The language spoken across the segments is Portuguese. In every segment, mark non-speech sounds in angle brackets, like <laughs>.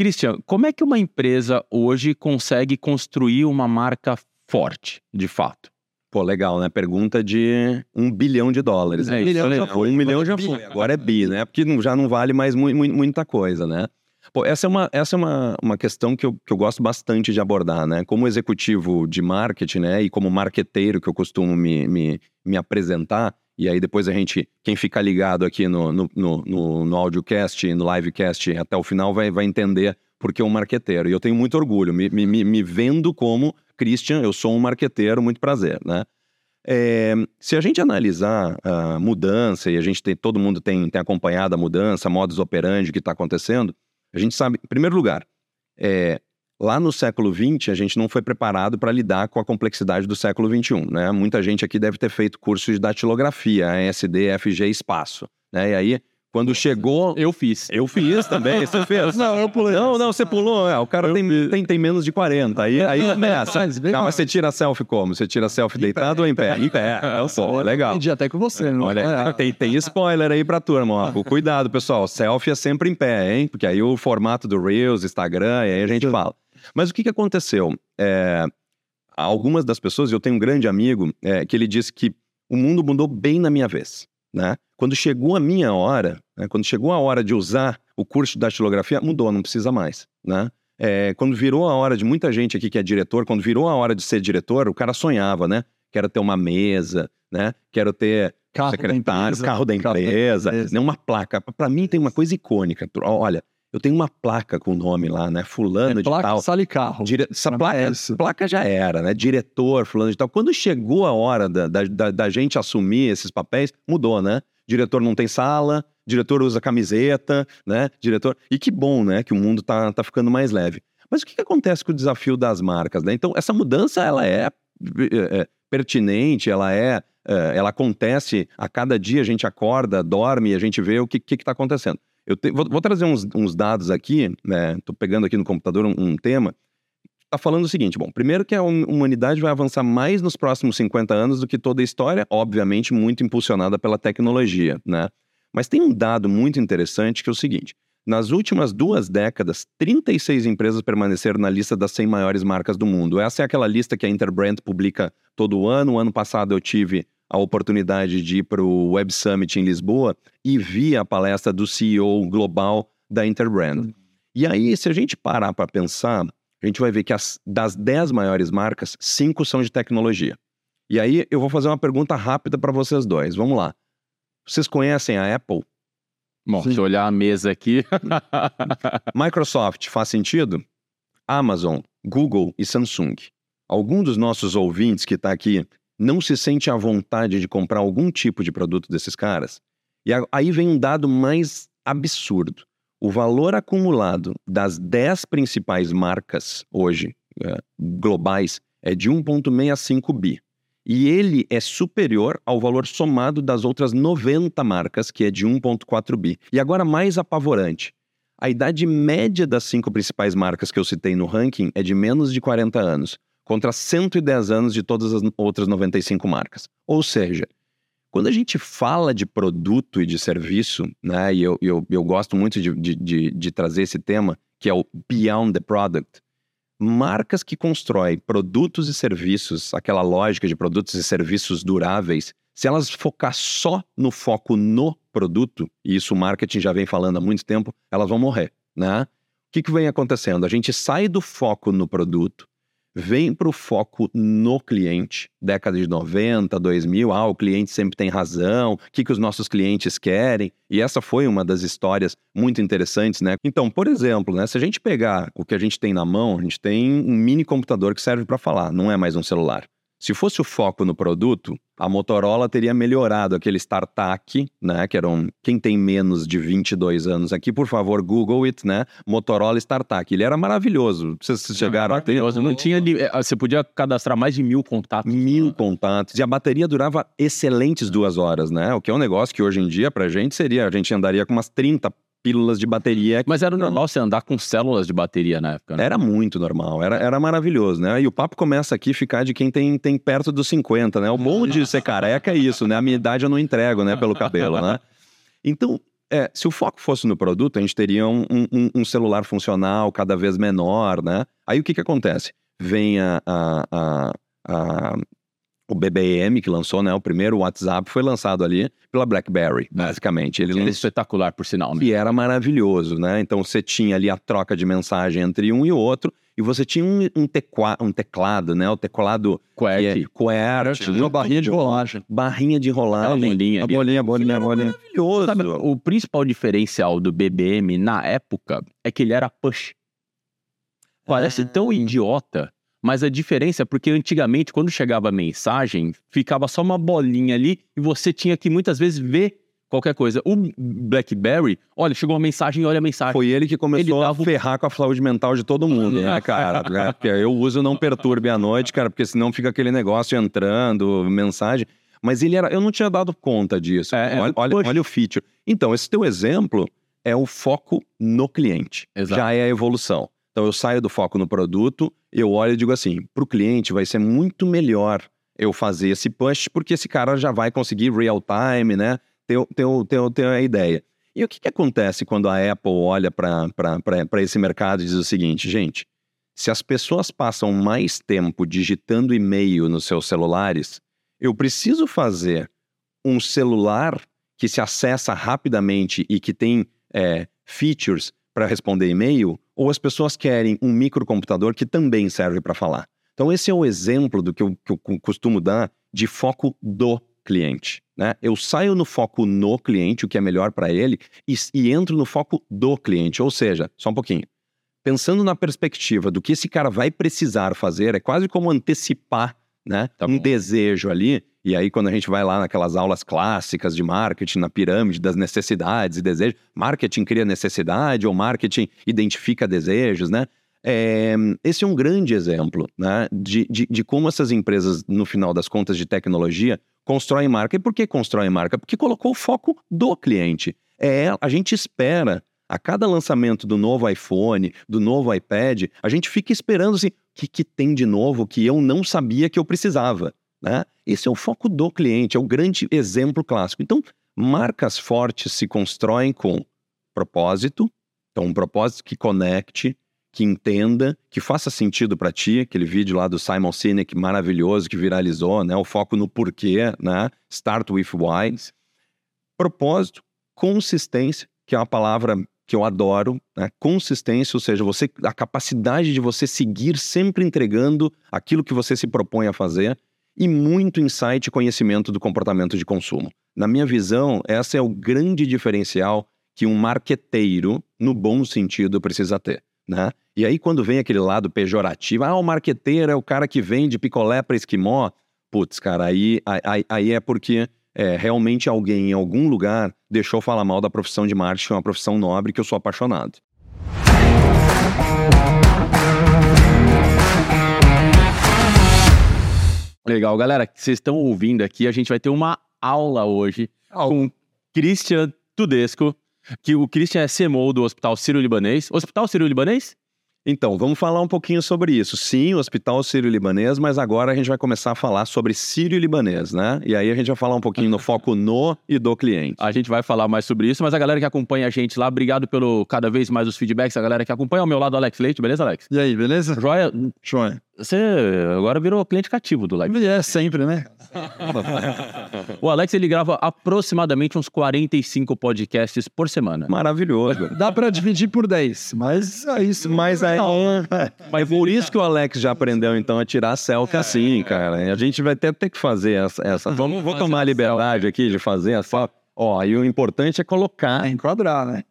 Christian, como é que uma empresa hoje consegue construir uma marca forte, de fato? Pô, legal, né? Pergunta de um bilhão de dólares. É, um milhão é já foi, um milhão já bi, foi. agora Agora é bi, né? Porque não- já não vale mais mu- mu- muita coisa, né? Pô, essa é uma, essa é uma, uma questão que eu, que eu gosto bastante de abordar, né? Como executivo de marketing, né? E como marqueteiro que eu costumo me, me, me apresentar, e aí depois a gente, quem ficar ligado aqui no, no, no, no, no audiocast no livecast até o final vai, vai entender por que um marqueteiro. E eu tenho muito orgulho, me, me, me- me vendo como Christian, eu sou um marqueteiro, muito prazer, né? É, se a gente analisar a mudança, e a gente tem, todo mundo tem, tem acompanhado a mudança, modus operandi que está acontecendo, a gente sabe, em primeiro lugar, é, lá no século XX, a gente não foi preparado para lidar com a complexidade do século XXI. Né? Muita gente aqui deve ter feito curso de datilografia, SD, FG, espaço. Né? E aí, quando chegou. Eu fiz. Eu fiz também, você <laughs> fez? Não, eu pulei. Não, não, você pulou. É, o cara tem, tem, tem menos de 40. Aí, aí <laughs> começa. Não, mas você tira selfie como? Você tira selfie deitado ou em pé? <laughs> Em pé. É o som, legal. Aprendi até com você, não Olha, é? tem, tem spoiler aí pra turma, ó. Cuidado, pessoal. Selfie é sempre em pé, hein? Porque aí o formato do Reels, Instagram, e aí a gente fala. Mas o que, que aconteceu? É, algumas das pessoas, eu tenho um grande amigo é, que ele disse que o mundo mudou bem na minha vez, né? Quando chegou a minha hora, né, quando chegou a hora de usar o curso de datilografia, mudou, não precisa mais, né? É, quando virou a hora de muita gente aqui que é diretor, quando virou a hora de ser diretor, o cara sonhava, né? Quero ter uma mesa, né? Quero ter Carro da secretário, empresa. carro da Carro da empresa, empresa. né, uma placa. Pra mim tem uma coisa icônica. Olha, eu tenho uma placa com o nome lá, né? Fulano É de placa, tal. sala e carro. Dire... Essa placa, é placa já era, né? Diretor, fulano de tal. Quando chegou a hora da, da, da- gente assumir esses papéis, mudou, né? Diretor não tem sala, diretor usa camiseta, né? Diretor. E que bom, né? Que o mundo tá, tá ficando mais leve. Mas o que, que acontece com o desafio das marcas, né? Então, essa mudança, ela é, é, é, pertinente, ela é, é, ela acontece a cada dia, a gente acorda, dorme e a gente vê o que está acontecendo. Eu te- vou, vou trazer uns, uns dados aqui, né? Tô pegando aqui no computador um, um tema. Tá falando o seguinte, bom, primeiro que a hum- humanidade vai avançar mais nos próximos 50 anos do que toda a história, obviamente muito impulsionada pela tecnologia, né? Mas tem um dado muito interessante que é o seguinte: nas últimas duas décadas, 36 empresas permaneceram na lista das 100 maiores marcas do mundo. Essa é aquela lista que a Interbrand publica todo ano. O ano passado eu tive a oportunidade de ir para o Web Summit em Lisboa e vi a palestra do CEO global da Interbrand. E aí, se a gente parar para pensar, a gente vai ver que as, das 10 maiores marcas, cinco são de tecnologia. E aí, eu vou fazer uma pergunta rápida para vocês dois. Vamos lá. Vocês conhecem a Apple? Bom, Sim. se olhar a mesa aqui. <laughs> Microsoft faz sentido? Amazon, Google e Samsung. Algum dos nossos ouvintes que está aqui não se sente à vontade de comprar algum tipo de produto desses caras? E aí vem um dado mais absurdo. O valor acumulado das 10 principais marcas hoje, eh, globais, é de 1,65 bi. E ele é superior ao valor somado das outras 90 marcas, que é de 1,4 bi. E agora, mais apavorante: a idade média das cinco principais marcas que eu citei no ranking é de menos de 40 anos, contra 110 anos de todas as outras 95 marcas. Ou seja, quando a gente fala de produto e de serviço, né, e eu, eu, eu gosto muito de, de, de, de trazer esse tema, que é o Beyond the Product, marcas que constroem produtos e serviços, aquela lógica de produtos e serviços duráveis, se elas focar só no foco no produto, e isso o marketing já vem falando há muito tempo, elas vão morrer, né? O que, que vem acontecendo? A gente sai do foco no produto, vem para o foco no cliente. Década de 90, 2000, ah, o cliente sempre tem razão, o que, que os nossos clientes querem. E essa foi uma das histórias muito interessantes, né? Então, por exemplo, né, se a gente pegar o que a gente tem na mão, a gente tem um mini computador que serve para falar, não é mais um celular. Se fosse o foco no produto, a Motorola teria melhorado aquele StarTAC, né? Que eram. Quem tem menos de 22 anos aqui, por favor, Google it, né? Motorola StarTAC. Ele era maravilhoso. Vocês chegaram a ter Maravilhoso. Não tinha. eh, Você podia cadastrar mais de mil contatos. mil contatos. E a bateria durava excelentes duas horas, né? O que é um negócio que hoje em dia, pra gente, seria. A gente andaria com umas 30 pílulas de bateria. Mas era normal você andar com células de bateria na época, né? Era muito normal, era, era maravilhoso, né? E o papo começa aqui a ficar de quem tem, tem perto dos 50, né? O bom de ser careca é isso, né? A minha idade eu não entrego, né? Pelo cabelo, né? Então, é, se o foco fosse no produto, a gente teria um, um, um celular funcional cada vez menor, né? Aí o que que acontece? Vem a, a, a, a o BBM que lançou, né? O primeiro WhatsApp foi lançado ali pela BlackBerry, basicamente. Ele é lançou espetacular, por sinal, né? e era maravilhoso, né? Então você tinha ali a troca de mensagem entre um e o outro, e você tinha um, um, um teclado, né? O teclado que é QWERTY. QWERTY, Uma barrinha de rolagem. barrinha de rolagem. bolinha A bolinha, a bolinha, a bolinha. Maravilhoso. Sabe, o principal diferencial do BBM na época é que ele era push. Parece Ah. tão idiota, mas a diferença é porque antigamente, quando chegava a mensagem, ficava só uma bolinha ali e você tinha que muitas vezes ver qualquer coisa. O BlackBerry, olha, chegou uma mensagem, olha a mensagem. Foi ele que começou Ele a dava o- ferrar com a saúde mental de todo mundo, né, <laughs> cara? É, eu uso não perturbe à noite, cara, porque senão fica aquele negócio entrando, mensagem. Mas ele era. Eu não tinha dado conta disso. É, é, olha, olha, olha o feature. Então, esse teu exemplo é o foco no cliente. Exato. Já é a evolução. Então, eu saio do foco no produto, eu olho e digo assim: para o cliente vai ser muito melhor eu fazer esse push, porque esse cara já vai conseguir real time, né? Ter, ter, ter, ter a ideia. E o que, que acontece quando a Apple olha para esse mercado e diz o seguinte, gente, se as pessoas passam mais tempo digitando e-mail nos seus celulares, eu preciso fazer um celular que se acessa rapidamente e que tem é, features para responder e-mail, ou as pessoas querem um microcomputador que também serve para falar. Então, esse é o exemplo do que eu, que eu costumo dar de foco do cliente. Né? Eu saio no foco no cliente, o que é melhor para ele, e, e entro no foco do cliente. Ou seja, só um pouquinho. Pensando na perspectiva do que esse cara vai precisar fazer, é quase como antecipar né? Tá um desejo ali. E aí, quando a gente vai lá naquelas aulas clássicas de marketing, na pirâmide das necessidades e desejos, marketing cria necessidade ou marketing identifica desejos, né? É, esse é um grande exemplo né, de, de, de como essas empresas, no final das contas, de tecnologia, constroem marca. E por que constroem marca? Porque colocou o foco do cliente. É, a gente espera, a cada lançamento do novo iPhone, do novo iPad, a gente fica esperando assim, o que, que tem de novo que eu não sabia que eu precisava? Né? Esse é o foco do cliente, é o grande exemplo clássico. Então, marcas fortes se constroem com propósito, então um propósito que conecte, que entenda, que faça sentido para ti, aquele vídeo lá do Simon Sinek maravilhoso que viralizou, né? O foco no porquê, né? Start with why. Propósito, consistência, que é uma palavra que eu adoro, né? Consistência, ou seja, você a capacidade de você seguir sempre entregando aquilo que você se propõe a fazer e muito insight e conhecimento do comportamento de consumo. Na minha visão, essa é o grande diferencial que um marqueteiro, no bom sentido, precisa ter. Né? E aí, quando vem aquele lado pejorativo, ah, o marqueteiro é o cara que vende picolé para esquimó. Putz, cara, aí, aí, aí é porque é, realmente alguém em algum lugar deixou falar mal da profissão de marketing, uma profissão nobre que eu sou apaixonado. Legal, galera, que vocês estão ouvindo aqui, a gente vai ter uma aula hoje com Christian Tudesco, que o Christian é CMO do Hospital Sírio-Libanês. Hospital Sírio-Libanês? Então, vamos falar um pouquinho sobre isso. Sim, o Hospital Sírio-Libanês, mas agora a gente vai começar a falar sobre Sírio-Libanês, né? E aí a gente vai falar um pouquinho no <laughs> foco no e do cliente. A gente vai falar mais sobre isso, mas a galera que acompanha a gente lá, obrigado pelo cada vez mais os feedbacks, a galera que acompanha ao meu lado, Alex Leite, beleza, Alex? E aí, beleza? Joia, Joia. você agora virou cliente cativo do Live. É, sempre, né? O Alex, ele grava aproximadamente uns 45 podcasts por semana. Maravilhoso. Dá pra dividir por 10, mas é isso. Mas É. mas por isso que o Alex já aprendeu então a tirar selfie assim, cara. A gente vai até ter que fazer essa. essa. Vamos, vou tomar a liberdade aqui de fazer essa. Ó, e o importante é colocar É enquadrar, né?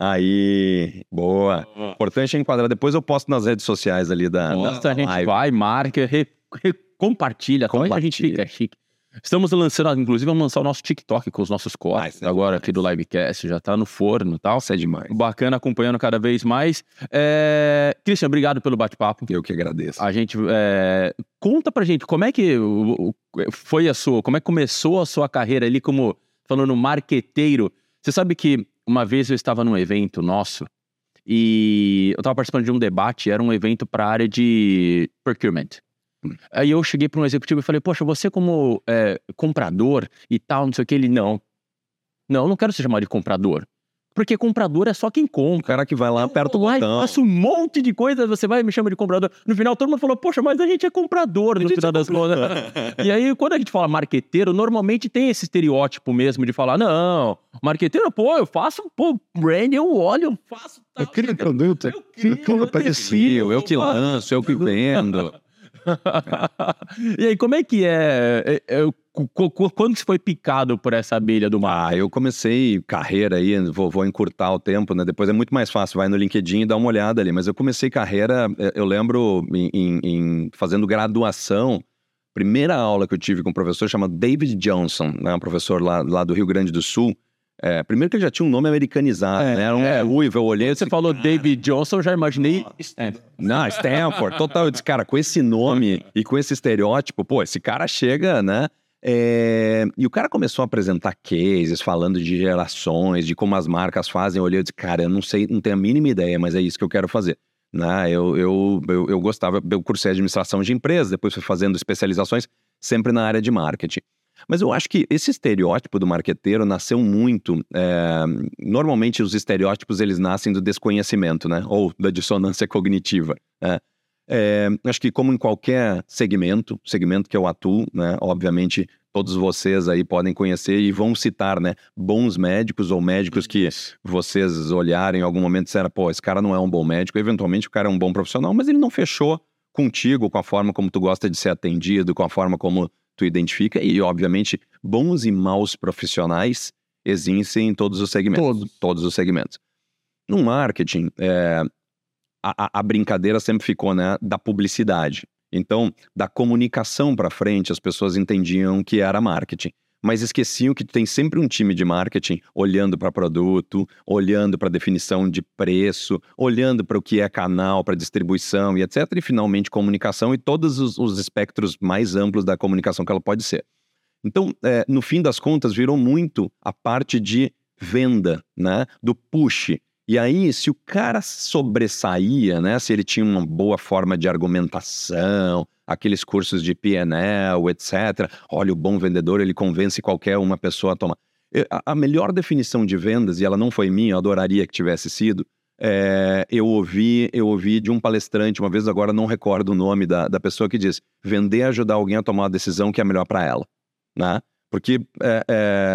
aí. Boa. O importante é enquadrar. Depois eu posto nas redes sociais ali da. Nossa, da a gente live. vai, marca, re- re- compartilha, como a gente fica chique. Estamos lançando, inclusive, vamos lançar o nosso TikTok com os nossos cortes é agora demais. aqui do Livecast, já tá no forno e tal. Isso é demais. Bacana, acompanhando cada vez mais. É... Christian, obrigado pelo bate-papo. Eu que agradeço. A gente é, conta pra gente como é que foi a sua, como é que começou a sua carreira ali como falando marqueteiro. Você sabe que uma vez eu estava num evento nosso e eu estava participando de um debate, era um evento para a área de procurement. Aí eu cheguei para um executivo e falei, poxa, você como é, comprador e tal, não sei o que, ele não. Não, eu não quero ser chamado de comprador. Porque comprador é só quem O compra. cara que vai lá, aperta o botão. faço um monte de coisa, você vai e me chama de comprador. No final, todo mundo falou, poxa, mas a gente é comprador no final das contas. e aí, quando a gente fala marqueteiro, normalmente tem esse estereótipo mesmo de falar, não, marqueteiro, pô, eu faço, pô, brand, eu olho, eu faço. tal, Eu lá. produto, Eu eu crio, crio eu Perfil, eu que lanço, eu que vendo. <laughs> e aí, como é que é? é, é, Quando você foi picado por essa abelha do mar? Ah, eu comecei carreira aí, vou, vou encurtar o tempo, né? Depois é muito mais fácil, vai no LinkedIn e dá uma olhada ali. Mas eu comecei carreira, eh, eu lembro, em, em- em- fazendo graduação, primeira aula que eu tive com um professor chamado David Johnson, né? Um professor lá, lá do Rio Grande do Sul. É, primeiro que ele já tinha um nome americanizado, É, né? Era um é. ruivo, eu olhei Você falou David Johnson, eu já imaginei. É. Não, Stanford, total. Eu disse, cara, com esse nome e com esse estereótipo, pô, esse cara chega, né? É, E o cara começou a apresentar cases, falando de gerações, de como as marcas fazem. Eu olhei e disse, cara, eu não sei, não tenho a mínima ideia, mas é isso que eu quero fazer. Né? Eu, eu, eu, eu gostava, eu cursei administração de empresas, depois fui fazendo especializações sempre na área de marketing. Mas eu acho que esse estereótipo do marqueteiro nasceu muito. é, Normalmente os estereótipos eles nascem do desconhecimento, né? Ou da dissonância cognitiva. né? É, acho que como em qualquer segmento, segmento que eu atuo, né? Obviamente todos vocês aí podem conhecer e vão citar, né? Bons médicos ou médicos que vocês olharem em algum momento e disseram, pô, esse cara não é um bom médico. Eventualmente o cara é um bom profissional, mas ele não fechou contigo, com a forma como tu gosta de ser atendido, com a forma como tu identifica e, obviamente, bons e maus profissionais existem em todos os segmentos. Todos. Todos os segmentos. No marketing, é, a, a- brincadeira sempre ficou né, da publicidade. Então, da comunicação para frente, as pessoas entendiam que era marketing. Mas esqueciam que tem sempre um time de marketing olhando para produto, olhando para definição de preço, olhando para o que é canal, para distribuição e etc. E finalmente comunicação e todos os, os espectros mais amplos da comunicação que ela pode ser. Então, é, no fim das contas, virou muito a parte de venda, né? Do push. E aí, se o cara sobressaía, né? Se ele tinha uma boa forma de argumentação, aqueles cursos de PNL, etc. Olha, o bom vendedor, ele convence qualquer uma pessoa a tomar. A- A melhor definição de vendas, e ela não foi minha, eu adoraria que tivesse sido, é, eu ouvi eu ouvi de um palestrante uma vez, agora não recordo o nome da, da pessoa que diz: vender é ajudar alguém a tomar uma decisão que é melhor para ela, né? Porque é,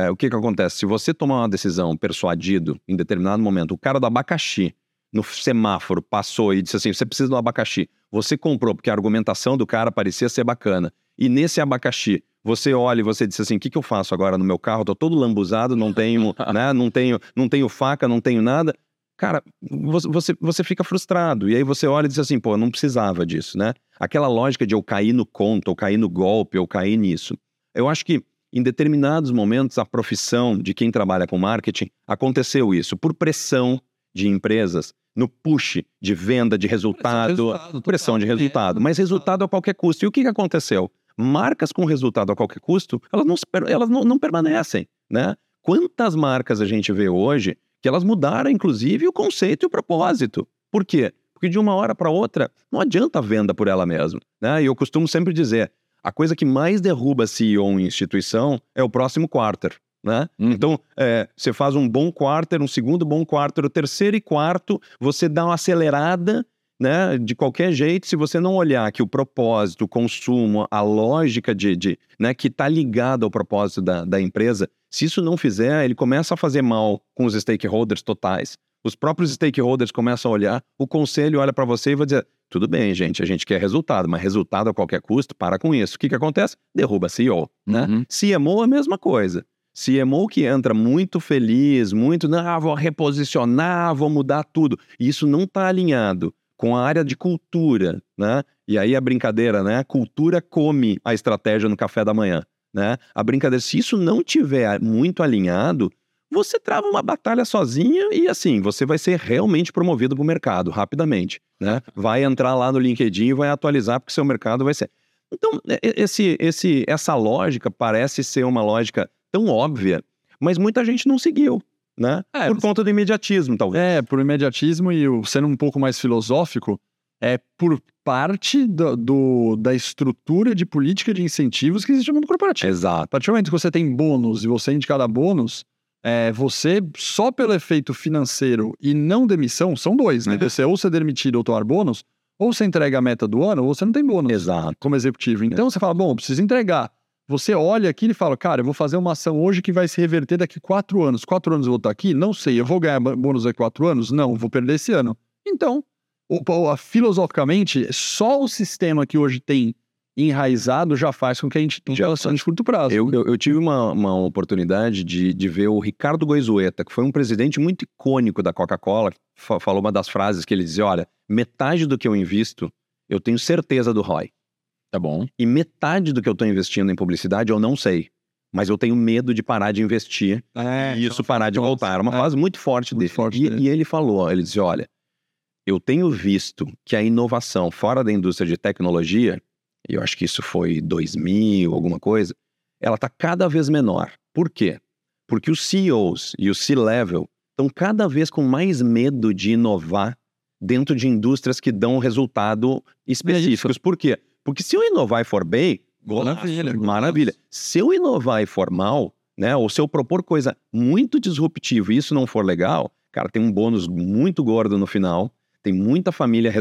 é, o que que acontece? Se você tomar uma decisão persuadido em determinado momento, o cara do abacaxi no semáforo passou e disse assim: você precisa do abacaxi. Você comprou porque a argumentação do cara parecia ser bacana. E nesse abacaxi, você olha e você diz assim: o que, que eu faço agora no meu carro? Tô todo lambuzado, não tenho, <laughs> né? Não tenho, não tenho faca, não tenho nada. Cara, você, você, fica frustrado. E aí você olha e diz assim: pô, eu não precisava disso, né? Aquela lógica de eu cair no conto, ou cair no golpe, ou cair nisso. Eu acho que em determinados momentos a profissão de quem trabalha com marketing aconteceu isso por pressão de empresas no push de venda de resultado, pressão de resultado, mas resultado a qualquer custo. E o que, que aconteceu? Marcas com resultado a qualquer custo, elas não, elas não, não permanecem, né? Quantas marcas a gente vê hoje que elas mudaram, inclusive, o conceito e o propósito? Por quê? Porque de uma hora para outra, não adianta a venda por ela mesma, né? E eu costumo sempre dizer, a coisa que mais derruba CEO em instituição é o próximo quarter, né? Uhum. Então, é, você faz um bom quarter, um segundo bom quarter, o terceiro e quarto, você dá uma acelerada, né? De qualquer jeito, se você não olhar que o propósito, o consumo, a lógica de, de né, que está ligado ao propósito da, da empresa, se isso não fizer, ele começa a fazer mal com os stakeholders totais. Os próprios stakeholders começam a olhar, o conselho olha para você e vai dizer: tudo bem, gente, a gente quer resultado, mas resultado a qualquer custo, para com isso. O que, que acontece? Derruba CEO, né? Uhum. CMO é a mesma coisa. CMO que entra muito feliz, muito, não, ah, vou reposicionar, vou mudar tudo. E isso não está alinhado com a área de cultura, né? E aí a brincadeira, né? A cultura come a estratégia no café da manhã, né? A brincadeira, se isso não tiver muito alinhado, você trava uma batalha sozinha e assim, você vai ser realmente promovido para o mercado rapidamente, né? Vai entrar lá no LinkedIn e vai atualizar porque seu mercado vai ser. Então, e- e- esse, esse, essa lógica parece ser uma lógica tão óbvia, mas muita gente não seguiu, né? É, Por conta do imediatismo, talvez. É, por imediatismo e sendo um pouco mais filosófico, é por parte do, do- da estrutura de política de incentivos que existe no mundo corporativo. Exato. A partir do momento que você tem bônus e você é indicado a bônus, é, você, só pelo efeito financeiro e não demissão, são dois, né? Você ou ser demitido ou tomar bônus, ou você entrega a meta do ano, ou você não tem bônus. Exato. Como executivo. Então você fala, bom, preciso entregar. Você olha aqui e fala, cara, eu vou fazer uma ação hoje que vai se reverter daqui quatro anos. Quatro anos eu vou estar aqui? Não sei. Eu vou ganhar bônus daqui quatro anos? Não, vou perder esse ano. Então, filosoficamente, só o sistema que hoje tem enraizado já faz com que a gente tenha relação de curto prazo. Eu, eu, eu tive uma, uma oportunidade de, de ver o Ricardo Goizueta, que foi um presidente muito icônico da Coca-Cola, falou uma das frases que ele dizia, olha, metade do que eu invisto, eu tenho certeza do ROI. Tá bom. E metade do que eu estou investindo em publicidade eu não sei. Mas eu tenho medo de parar de investir é, e isso parar de voltar. Era uma é. fase muito forte muito dele. Forte e, dele. e ele falou, ele disse, olha, eu tenho visto que a inovação fora da indústria de tecnologia eu acho que isso foi 2000, alguma coisa, ela está cada vez menor. Por quê? Porque os CEOs e o C-level estão cada vez com mais medo de inovar dentro de indústrias que dão resultado específicos. Por quê? Porque se eu inovar e for bem, maravilha, maravilha. Se eu inovar e for mal, né, ou se eu propor coisa muito disruptiva e isso não for legal, cara, tem um bônus muito gordo no final tem muita família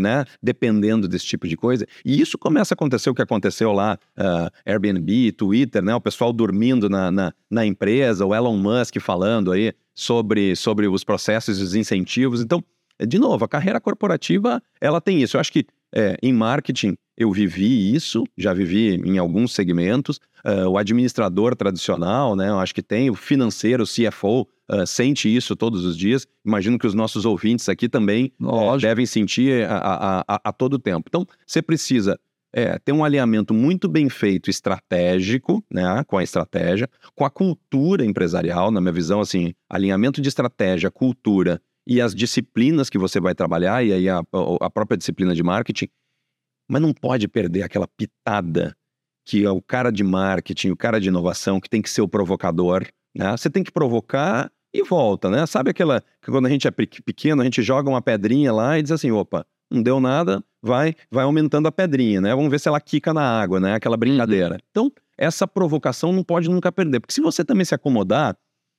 né, dependendo desse tipo de coisa. E isso começa a acontecer o que aconteceu lá, uh, Airbnb, Twitter, né? O pessoal dormindo na, na, na, empresa, o Elon Musk falando aí sobre, sobre os processos e os incentivos. Então, de novo, a carreira corporativa, ela tem isso. Eu acho que é, em marketing eu vivi isso, já vivi em alguns segmentos. Uh, o administrador tradicional, né? Eu acho que tem, o financeiro, o CFO, uh, sente isso todos os dias. Imagino que os nossos ouvintes aqui também uh, devem sentir a, a, a, a, todo tempo. Então, você precisa é, ter um alinhamento muito bem feito estratégico, né, com a estratégia, com a cultura empresarial, na minha visão, assim, alinhamento de estratégia, cultura e as disciplinas que você vai trabalhar, e aí a, a própria disciplina de marketing, mas não pode perder aquela pitada que é o cara de marketing, o cara de inovação, que tem que ser o provocador, né? Você tem que provocar e volta, né? Sabe aquela que quando a gente é pequeno, a gente joga uma pedrinha lá e diz assim, opa, não deu nada, vai, vai aumentando a pedrinha, né? Vamos ver se ela quica na água, né? Aquela brincadeira. Uhum. Então, essa provocação não pode nunca perder, porque se você também se acomodar,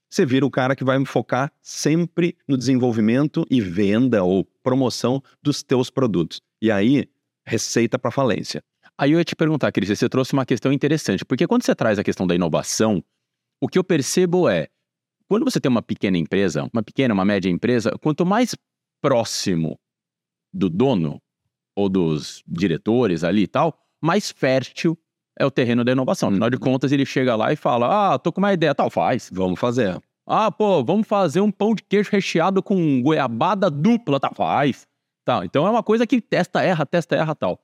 você vira o cara que vai focar sempre no desenvolvimento e venda ou promoção dos teus produtos. E aí, receita para falência. Aí eu ia te perguntar, Cris, você trouxe uma questão interessante, porque quando você traz a questão da inovação, o que eu percebo é, quando você tem uma pequena empresa, uma pequena, uma média empresa, quanto mais próximo do dono ou dos diretores ali e tal, mais fértil é o terreno da inovação. Afinal de contas, ele chega lá e fala: Ah, tô com uma ideia, tal, faz. Vamos fazer. Ah, pô, vamos fazer um pão de queijo recheado com goiabada dupla, tá? Faz. Tá, então é uma coisa que testa, erra, testa, erra, tal.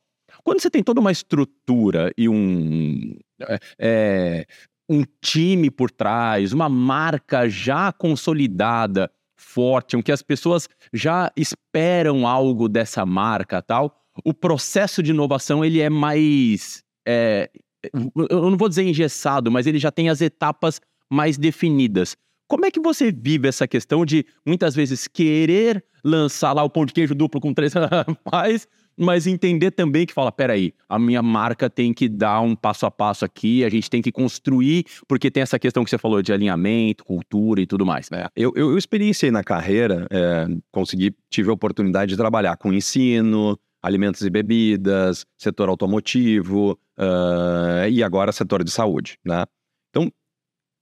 Quando você tem toda uma estrutura e um, é, é um time por trás, uma marca já consolidada, forte, em que as pessoas já esperam algo dessa marca tal, o processo de inovação ele é mais. É, eu não vou dizer engessado, mas ele já tem as etapas mais definidas. Como é que você vive essa questão de muitas vezes querer lançar lá o pão de queijo duplo com três <laughs> mais, mas entender também que fala, peraí, a minha marca tem que dar um passo a passo aqui, a gente tem que construir, porque tem essa questão que você falou de alinhamento, cultura e tudo mais. É, eu, eu, eu, experienciei na carreira, é, consegui, tive a oportunidade de trabalhar com ensino, alimentos e bebidas, setor automotivo uh, e agora setor de saúde, né? Então,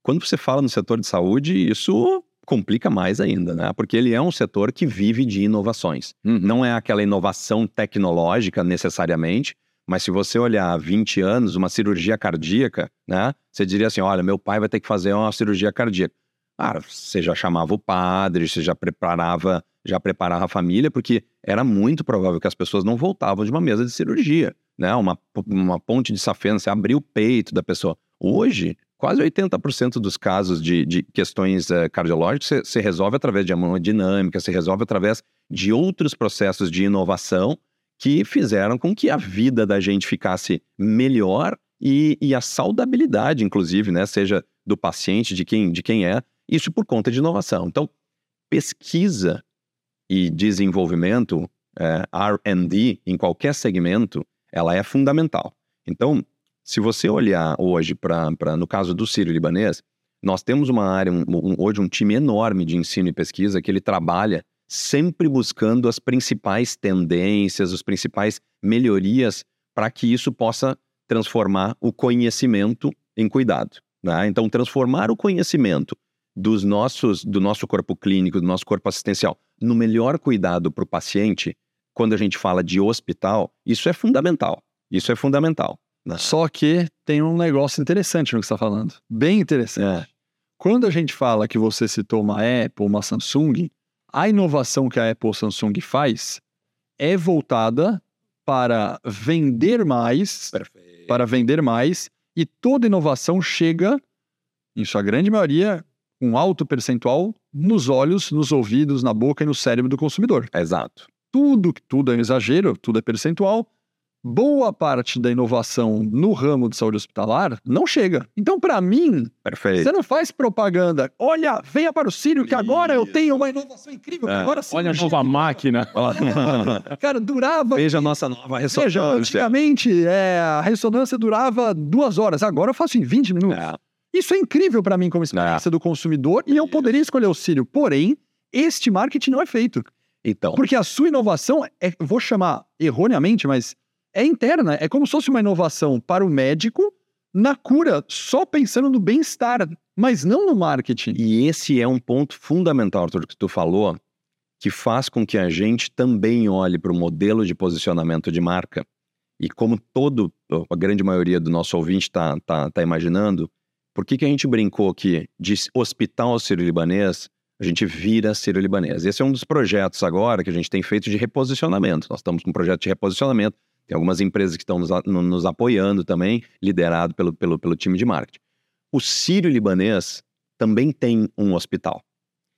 quando você fala no setor de saúde, isso complica mais ainda, né? Porque ele é um setor que vive de inovações. Uhum. Não é aquela inovação tecnológica necessariamente, mas se você olhar há 20 anos, uma cirurgia cardíaca, né? Você diria assim: olha, meu pai vai ter que fazer uma cirurgia cardíaca. Ah, você já chamava o padre, você já preparava, já preparava a família, porque era muito provável que as pessoas não voltavam de uma mesa de cirurgia, né? Uma, uma ponte de safena, você abriu o peito da pessoa. Hoje, quase 80% dos casos de, de questões uh, cardiológicas se, resolve através de hemodinâmica, se resolve através de outros processos de inovação que fizeram com que a vida da gente ficasse melhor e, e a saudabilidade, inclusive, né, seja do paciente, de quem, de quem é, isso por conta de inovação. Então, pesquisa e desenvolvimento, é, R&D, em qualquer segmento, ela é fundamental. Então, se você olhar hoje para, no caso do Sírio Libanês, Nós temos uma área, um, um, hoje um time enorme de ensino e pesquisa que ele trabalha sempre buscando as principais tendências, as principais melhorias para que isso possa transformar o conhecimento em cuidado. Né? Então, transformar o conhecimento dos nossos, do nosso corpo clínico, do nosso corpo assistencial, no melhor cuidado para o paciente, quando a gente fala de hospital, isso é fundamental. Isso é fundamental. Né? Só que tem um negócio interessante no que você está falando. Bem interessante. É. Quando a gente fala que você citou uma Apple, uma Samsung, a inovação que a Apple ou Samsung faz é voltada para vender mais, Perfeito. para vender mais, e toda inovação chega, em sua grande maioria, com alto percentual nos olhos, nos ouvidos, na boca e no cérebro do consumidor. Exato. Tudo, tudo é um exagero, tudo é percentual, boa parte da inovação no ramo de saúde hospitalar não chega. Então, para mim, Perfeito. você não faz propaganda. Olha, venha para o Sírio que agora eu tenho uma inovação incrível. É. Agora Olha a nova máquina. <laughs> Cara, durava. Veja a nossa nova ressonância. Veja, antigamente é, a ressonância durava duas horas. Agora eu faço em 20 minutos. É. Isso é incrível para mim como experiência é. do consumidor e eu poderia escolher o Sírio. Porém, este marketing não é feito. Então. Porque a sua inovação, é, vou chamar erroneamente, mas é interna. É como se fosse uma inovação para o médico na cura, só pensando no bem-estar, mas não no marketing. E esse é um ponto fundamental, Arthur, que tu falou, que faz com que a gente também olhe para o modelo de posicionamento de marca. E como todo, a grande maioria do nosso ouvinte está tá, tá imaginando, por que, que a gente brincou que de hospital sírio-libanês a gente vira sírio-libanês? Esse é um dos projetos agora que a gente tem feito de reposicionamento. Nós estamos com um projeto de reposicionamento tem algumas empresas que estão nos, nos apoiando também, liderado pelo, pelo, pelo time de marketing. O sírio-libanês também tem um hospital.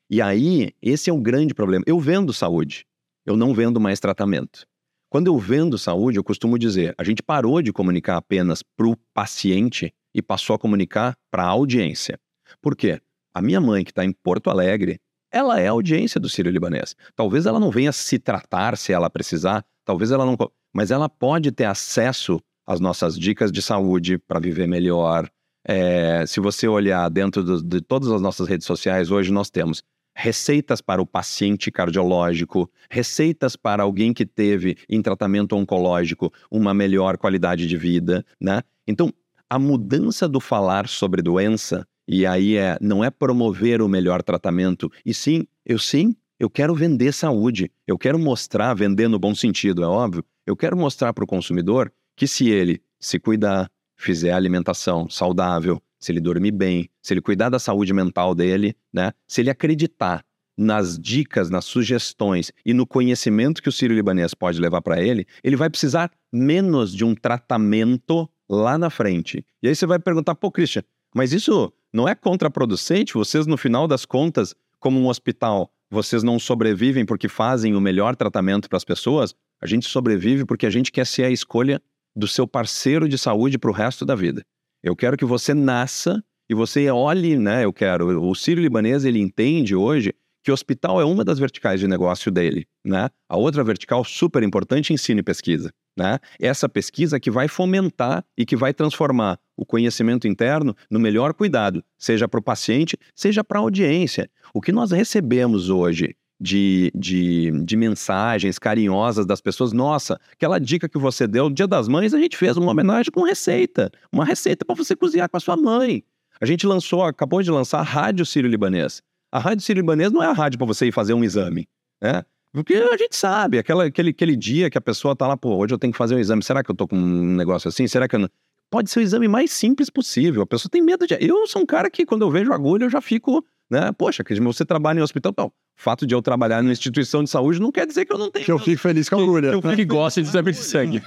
E aí, esse é o grande problema. Eu vendo saúde, eu não vendo mais tratamento. Quando eu vendo saúde, eu costumo dizer, a gente parou de comunicar apenas para o paciente e passou a comunicar para a audiência. Por quê? A minha mãe, que está em Porto Alegre, ela é a audiência do sírio-libanês. Talvez ela não venha se tratar se ela precisar, talvez ela não mas ela pode ter acesso às nossas dicas de saúde para viver melhor. É, se você olhar dentro do, de todas as nossas redes sociais, hoje nós temos receitas para o paciente cardiológico, receitas para alguém que teve em tratamento oncológico uma melhor qualidade de vida, né? Então, a mudança do falar sobre doença, e aí é, não é promover o melhor tratamento, e sim, eu sim, eu quero vender saúde, eu quero mostrar, vender no bom sentido, é óbvio, eu quero mostrar para o consumidor que se ele se cuidar, fizer alimentação saudável, se ele dormir bem, se ele cuidar da saúde mental dele, né? Se ele acreditar nas dicas, nas sugestões e no conhecimento que o Sírio Libanês pode levar para ele, ele vai precisar menos de um tratamento lá na frente. E aí você vai perguntar, pô, Christian, mas isso não é contraproducente? Vocês, no final das contas, como um hospital, vocês não sobrevivem porque fazem o melhor tratamento para as pessoas? A gente sobrevive porque a gente quer ser a escolha do seu parceiro de saúde para o resto da vida. Eu quero que você nasça e você olhe, né? Eu quero. O Sírio Libanês ele entende hoje que hospital é uma das verticais de negócio dele, né? A outra vertical super importante ensino e pesquisa, né? Essa pesquisa que vai fomentar e que vai transformar o conhecimento interno no melhor cuidado, seja para o paciente, seja para a audiência. O que nós recebemos hoje de, de, de, mensagens carinhosas das pessoas. Nossa, aquela dica que você deu no Dia das Mães, a gente fez uma homenagem com receita. Uma receita para você cozinhar com a sua mãe. A gente lançou, acabou de lançar a Rádio Sírio-Libanês. A Rádio Sírio-Libanês não é a rádio para você ir fazer um exame, né? Porque a gente sabe, aquela, aquele, aquele dia que a pessoa tá lá, pô, hoje eu tenho que fazer um exame, será que eu tô com um negócio assim? Será que eu não... Pode ser o exame mais simples possível. A pessoa tem medo de. Eu sou um cara que, quando eu vejo agulha, eu já fico né? Poxa, que você trabalha em hospital, não. O fato de eu trabalhar numa instituição de saúde não quer dizer que eu não tenho. Que eu fico feliz com a agulha. Que, que eu fico gosta de exame de sangue.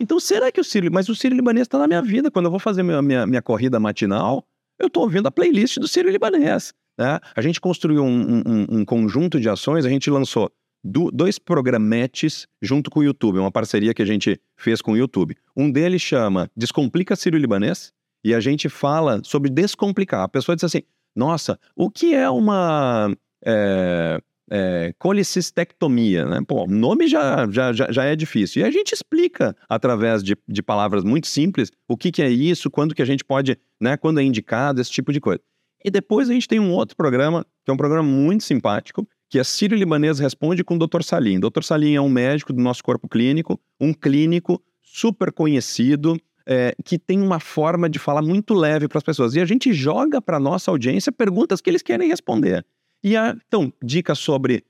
então, será que o Sírio... Mas o Sírio Libanês está na minha vida. Quando eu vou fazer minha, minha, minha corrida matinal, eu estou ouvindo a playlist do Sírio Libanês. Né? A gente construiu um, um, um conjunto de ações, a gente lançou do, dois programetes junto com o YouTube, uma parceria que a gente fez com o YouTube. Um deles chama Descomplica Sírio Libanês, e a gente fala sobre descomplicar. A pessoa diz assim: nossa, o que é uma é, é, colicistectomia? Né? Pô, o nome já, já, já é difícil. E a gente explica, através de, de palavras muito simples, o que, que é isso, quando que a gente pode, né, quando é indicado, esse tipo de coisa. E depois a gente tem um outro programa, que é um programa muito simpático, que é Sírio Libanês Responde com o Dr. Salim. Dr. Salim é um médico do nosso corpo clínico, um clínico super conhecido, é, que tem uma forma de falar muito leve para as pessoas. E a gente joga para nossa audiência perguntas que eles querem responder. E então, dicas sobre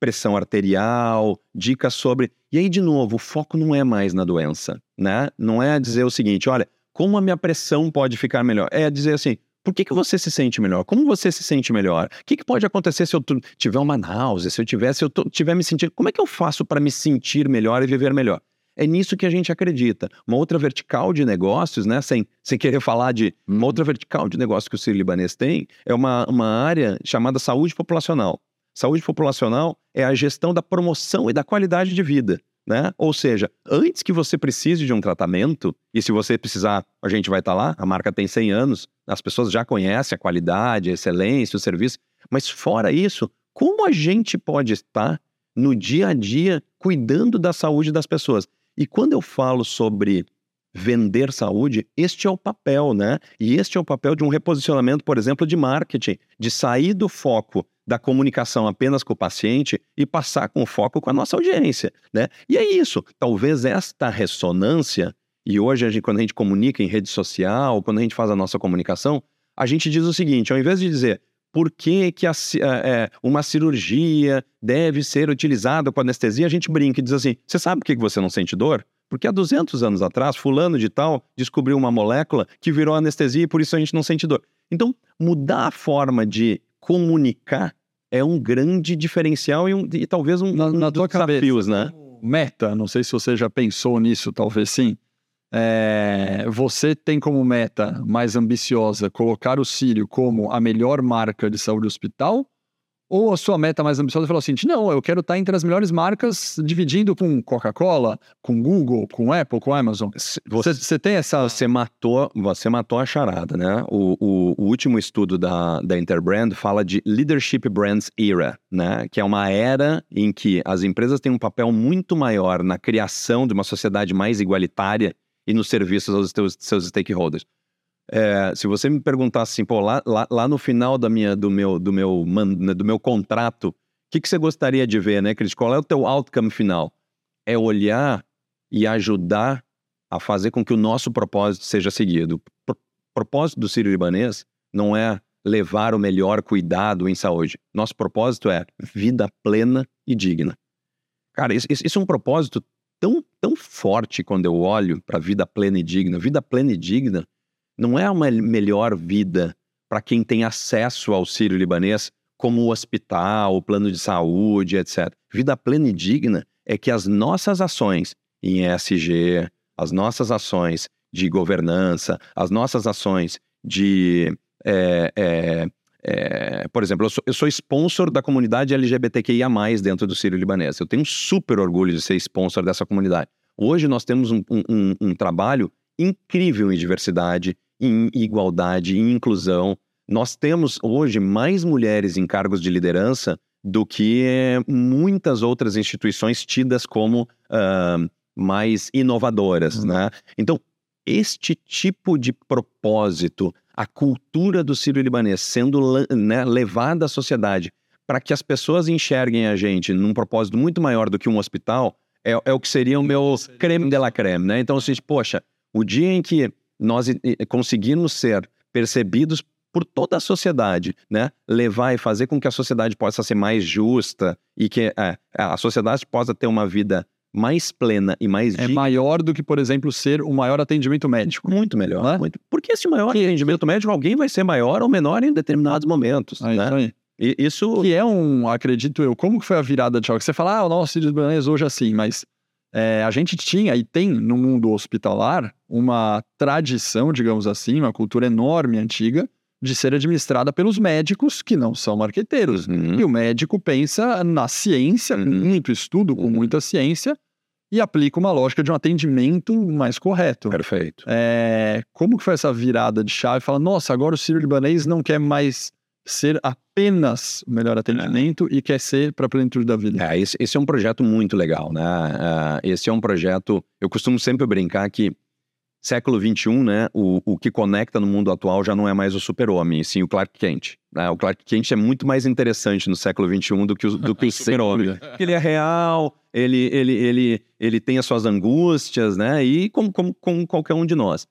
pressão arterial, dicas sobre. E aí, de novo, o foco não é mais na doença, né? Não é dizer o seguinte: olha, como a minha pressão pode ficar melhor? É dizer assim: por que, que você se sente melhor? Como você se sente melhor? O que, que pode acontecer se eu tiver uma náusea, se eu tiver, se eu tiver me sentindo. Como é que eu faço para me sentir melhor e viver melhor? É nisso que a gente acredita. Uma outra vertical de negócios, né? Sem, sem querer falar de. Uma outra vertical de negócios que o Ciro Libanês tem é uma, uma área chamada saúde populacional. Saúde populacional é a gestão da promoção e da qualidade de vida. Né? Ou seja, antes que você precise de um tratamento, e se você precisar, a gente vai estar tá lá, a marca tem 100 anos, as pessoas já conhecem a qualidade, a excelência, o serviço, mas fora isso, como a gente pode estar no dia a dia cuidando da saúde das pessoas? E quando eu falo sobre vender saúde, este é o papel, né? E este é o papel de um reposicionamento, por exemplo, de marketing, de sair do foco da comunicação apenas com o paciente e passar com foco com a nossa audiência, né? E é isso. Talvez esta ressonância, e hoje a gente, quando a gente comunica em rede social, quando a gente faz a nossa comunicação, a gente diz o seguinte, ao invés de dizer por que, que a, é, uma cirurgia deve ser utilizada com anestesia, a gente brinca e diz assim, você sabe por que você não sente dor? Porque há 200 anos atrás, fulano de tal descobriu uma molécula que virou anestesia e por isso a gente não sente dor. Então, mudar a forma de comunicar é um grande diferencial e, um, e talvez um, na, um na dos desafios, cabeça, né? Meta, não sei se você já pensou nisso, talvez sim. É, você tem como meta mais ambiciosa colocar o Sírio como a melhor marca de saúde hospital ou a sua meta mais ambiciosa falou assim: não, eu quero estar entre as melhores marcas, dividindo com Coca-Cola, com Google, com Apple, com Amazon. Você, você tem essa. Você matou, você matou a charada, né? O, o, o, último estudo da, da Interbrand fala de Leadership Brands Era, né? Que é uma era em que as empresas têm um papel muito maior na criação de uma sociedade mais igualitária e nos serviços aos teus, seus stakeholders. É, se você me perguntasse assim, pô, lá, lá, lá, no final da minha, do, meu, do, meu, né, do meu contrato, o que, que você gostaria de ver, né, Cris? Qual é o teu outcome final? É olhar e ajudar a fazer com que o nosso propósito seja seguido. O propósito do Sírio Libanês não é levar o melhor cuidado em saúde. Nosso propósito é vida plena e digna. Cara, isso, isso é um propósito tão, tão forte quando eu olho para vida plena e digna. Vida plena e digna não é uma melhor vida para quem tem acesso ao Sírio Libanês, como o hospital, o plano de saúde, etc. Vida plena e digna é que as nossas ações em ESG, as nossas ações de governança, as nossas ações de. É, é, é, por exemplo, eu sou, eu sou, sponsor da comunidade LGBTQIA, dentro do Sírio Libanês. Eu tenho um super orgulho de ser sponsor dessa comunidade. Hoje nós temos um, um, um trabalho incrível em diversidade, em igualdade, em inclusão. Nós temos hoje mais mulheres em cargos de liderança do que muitas outras instituições tidas como uh, mais inovadoras, uhum. né? Então, este tipo de propósito, a cultura do Sírio-Libanês sendo né, levada à sociedade para que as pessoas enxerguem a gente num propósito muito maior do que um hospital, é, é o que seria o meu creme de la creme, né? Então, assim, poxa, o dia em que nós conseguirmos ser percebidos por toda a sociedade, né? Levar e fazer com que a sociedade possa ser mais justa e que é, a sociedade possa ter uma vida mais plena e mais É maior do que, por exemplo, ser o maior atendimento médico. Muito melhor. É? Muito. Porque esse maior que... atendimento médico, alguém vai ser maior ou menor em determinados momentos. Ah, né? Isso aí. E, isso... Que é um, acredito eu, como que foi a virada de chave? Você fala, ah, o nosso Círios Banês hoje é assim, mas é, a gente tinha e tem no mundo hospitalar uma tradição, digamos assim, uma cultura enorme, antiga, de ser administrada pelos médicos que não são marqueteiros. Uhum. E o médico pensa na ciência, uhum. muito estudo, com uhum. muita ciência, e aplica uma lógica de um atendimento mais correto. Perfeito. É, como que foi essa virada de chave? Fala, nossa, agora o Sírio Libanês não quer mais ser apenas o melhor atendimento é. e quer ser para a plenitude da vida. É, esse, esse, é um projeto muito legal, né? Uh, esse é um projeto. Eu costumo sempre brincar que século XXI, né, o, o que conecta no mundo atual já não é mais o super-homem, sim o Clark Kent. Né? O Clark Kent é muito mais interessante no século XXI do que o, do que o <laughs> super-homem. Ele é real, ele, ele, ele, ele tem as suas angústias, né? E como, como, como qualquer um de nós.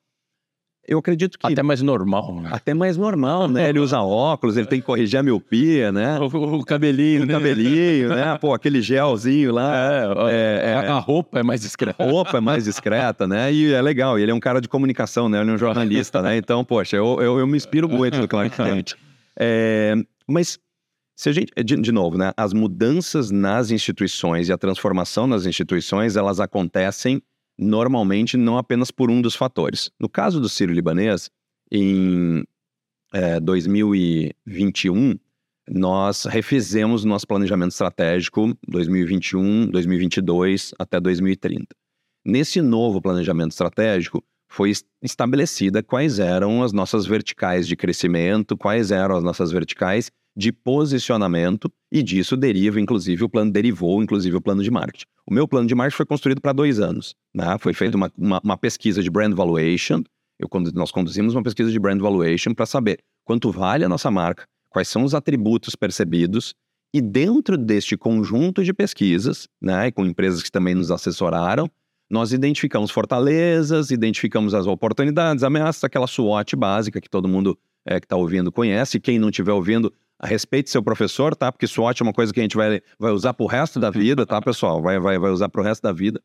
Eu acredito que. Até mais normal, né? Até mais normal, né? Ele usa óculos, ele tem que corrigir a miopia, né? O, o cabelinho, O né? cabelinho, né? Pô, aquele gelzinho lá. É, É, é, a, a roupa é mais a discreta. roupa é mais discreta, né? E é legal. Ele é um cara de comunicação, né? Ele é um jornalista, né? Então, poxa, eu, eu, eu me inspiro muito no Clark Kent. É, mas, se a gente. De, de novo, né? As mudanças nas instituições e a transformação nas instituições, elas acontecem normalmente não apenas por um dos fatores. No caso do Sírio-Libanês, em é, 2021, nós refizemos nosso planejamento estratégico 2021, 2022 até 2030. Nesse novo planejamento estratégico, foi es- estabelecida quais eram as nossas verticais de crescimento, quais eram as nossas verticais de posicionamento, e disso deriva, inclusive, o plano derivou, inclusive, o plano de marketing. O meu plano de marketing foi construído para dois anos. Né? Foi feita uma, uma, uma pesquisa de brand valuation. Eu, nós conduzimos uma pesquisa de brand valuation para saber quanto vale a nossa marca, quais são os atributos percebidos, e dentro deste conjunto de pesquisas, né, com empresas que também nos assessoraram, nós identificamos fortalezas, identificamos as oportunidades, ameaças, aquela SWOT básica que todo mundo é, que está ouvindo conhece. Quem não estiver ouvindo, respeite seu professor, tá? Porque SWOT é uma coisa que a gente vai, vai usar pro resto da vida, tá, pessoal? Vai, vai, vai usar pro resto da vida.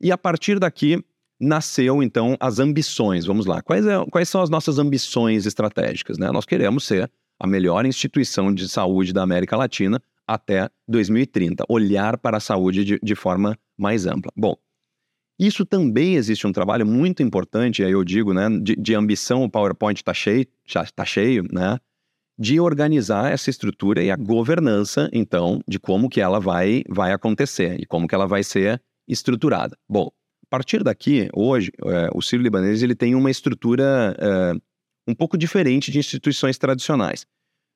E a partir daqui nasceu, então, as ambições. Vamos lá. Quais, é- quais são as nossas ambições estratégicas? Né? Nós queremos ser a melhor instituição de saúde da América Latina até 2030. Olhar para a saúde de, de forma mais ampla. Bom, isso também existe um trabalho muito importante, aí eu digo, né, de, de ambição, o PowerPoint está cheio, já está cheio, né, de organizar essa estrutura e a governança, então, de como que ela vai, vai acontecer e como que ela vai ser estruturada. Bom, a partir daqui, hoje, é, o Sírio Libanês ele tem uma estrutura é, um pouco diferente de instituições tradicionais.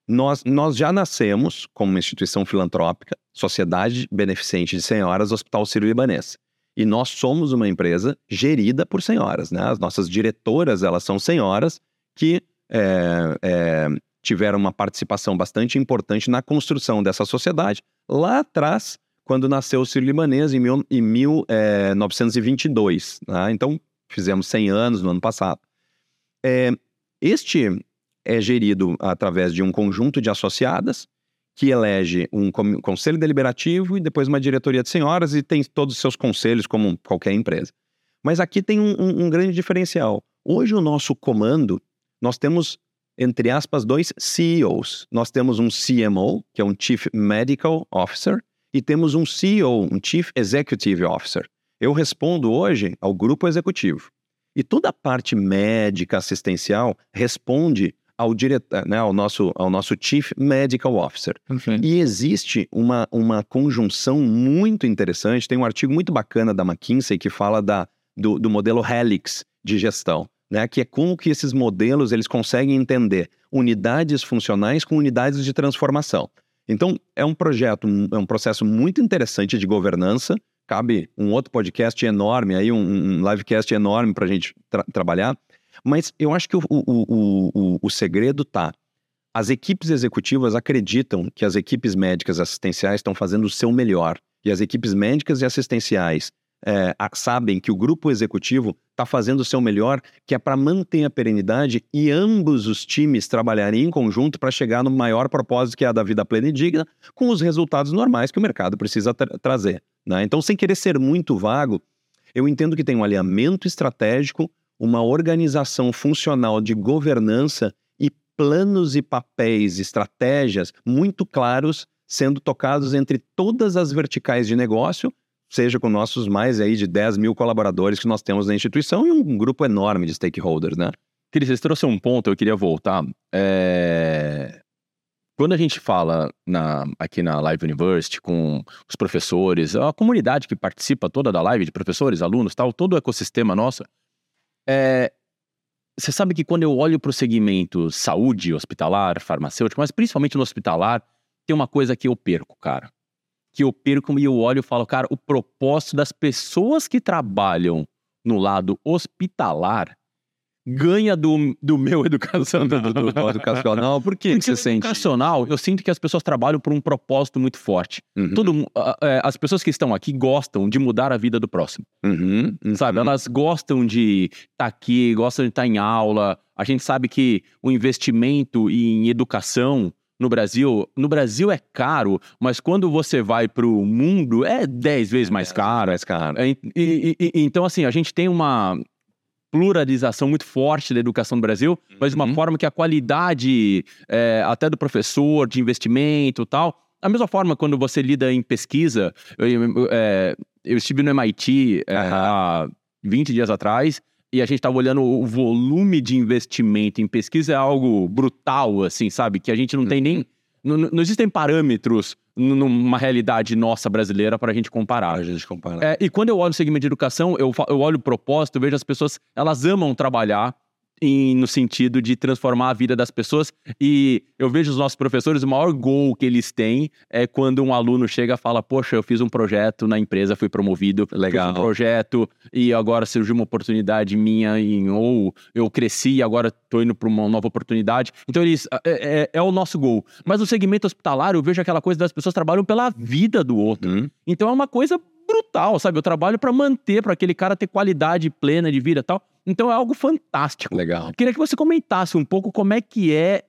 Nós, nós já nascemos como uma instituição filantrópica, Sociedade Beneficente de Senhoras Hospital Sírio-Libanês. E nós somos uma empresa gerida por senhoras, né? As nossas diretoras, elas são senhoras que é, é, tiveram uma participação bastante importante na construção dessa sociedade lá atrás, quando nasceu o Sírio-Libanês, em, mil, em 1922. Né? Então, fizemos 100 anos no ano passado. É, este é gerido através de um conjunto de associadas que elege um conselho deliberativo e depois uma diretoria de senhoras e tem todos os seus conselhos, como qualquer empresa. Mas aqui tem um, um- um grande diferencial. Hoje, o nosso comando, nós temos, entre aspas, dois CEOs. Nós temos um CMO, que é um Chief Medical Officer, e temos um CEO, um Chief Executive Officer. Eu respondo hoje ao grupo executivo. E toda a parte médica, assistencial, responde ao, diretor, né, ao, nosso, ao nosso Chief Medical Officer. E existe uma, uma conjunção muito interessante. Tem um artigo muito bacana da McKinsey que fala da, do, do modelo Helix de gestão, né? Que é como que esses modelos eles conseguem entender unidades funcionais com unidades de transformação. Então, é um projeto, é um processo muito interessante de governança. Cabe um outro podcast enorme, aí, um, um livecast enorme para a gente tra- trabalhar. Mas eu acho que o, o, o, o, segredo tá as equipes executivas acreditam que as equipes médicas assistenciais estão fazendo o seu melhor. E as equipes médicas e assistenciais é, sabem que o grupo executivo está fazendo o seu melhor, que é para manter a perenidade e ambos os times trabalharem em conjunto para chegar no maior propósito que é a da vida plena e digna, com os resultados normais que o mercado precisa tra- trazer. né? Então, sem querer ser muito vago, eu entendo que tem um alinhamento estratégico, uma organização funcional de governança e planos e papéis, estratégias muito claros sendo tocados entre todas as verticais de negócio, seja com nossos mais aí de 10 mil colaboradores que nós temos na instituição e um grupo enorme de stakeholders, né? Cris, você trouxe um ponto, eu queria voltar. É, Quando a gente fala na- aqui na Live University com os professores, a comunidade que participa toda da live, de professores, alunos, tal, todo o ecossistema nosso, é, você sabe que quando eu olho para o segmento saúde, hospitalar, farmacêutico, mas principalmente no hospitalar, tem uma coisa que eu perco, cara. Que eu perco e eu olho e falo, cara, o propósito das pessoas que trabalham no lado hospitalar ganha do, do meu <laughs> educação do, do, do educacional. <laughs> Por que, que você sente? Educacional, eu sinto que as pessoas trabalham por um propósito muito forte. Uhum. Todo, é, as pessoas que estão aqui gostam de mudar a vida do próximo. Uhum, uhum. Sabe? Elas gostam de estar tá aqui, gostam de estar tá em aula. A gente sabe que o investimento em educação no Brasil, no Brasil é caro, mas quando você vai para o mundo é 10 vezes mais caro. Mais caro. É, e, e, e, então, assim, a gente tem uma, pluralização muito forte da educação no Brasil, mas de uma uhum. forma que a qualidade é, até do professor, de investimento tal. Da mesma forma, quando você lida em pesquisa, eu, eu, é, eu estive no MIT é, uhum. há 20 dias atrás e a gente estava olhando o volume de investimento em pesquisa é algo brutal, assim, sabe? Que a gente não tem nem. Uhum. Não, não existem parâmetros numa realidade nossa brasileira para a gente comparar. A gente comparar. É, e quando eu olho o segmento de educação, eu, eu olho o propósito, eu vejo as pessoas, elas amam trabalhar em, no sentido de transformar a vida das pessoas. E eu vejo os nossos professores, o maior gol que eles têm é quando um aluno chega e fala: Poxa, eu fiz um projeto na empresa, fui promovido, legal. Fiz um projeto e agora surgiu uma oportunidade minha, em, ou eu cresci e agora estou indo para uma nova oportunidade. Então, eles, é, é, é, o nosso gol. Mas no segmento hospitalar, eu vejo aquela coisa das pessoas trabalham pela vida do outro. Hum. Então, é uma coisa brutal, sabe? Eu trabalho para manter, para aquele cara ter qualidade plena de vida e tal. Então é algo fantástico. Legal. Queria que você comentasse um pouco como é que é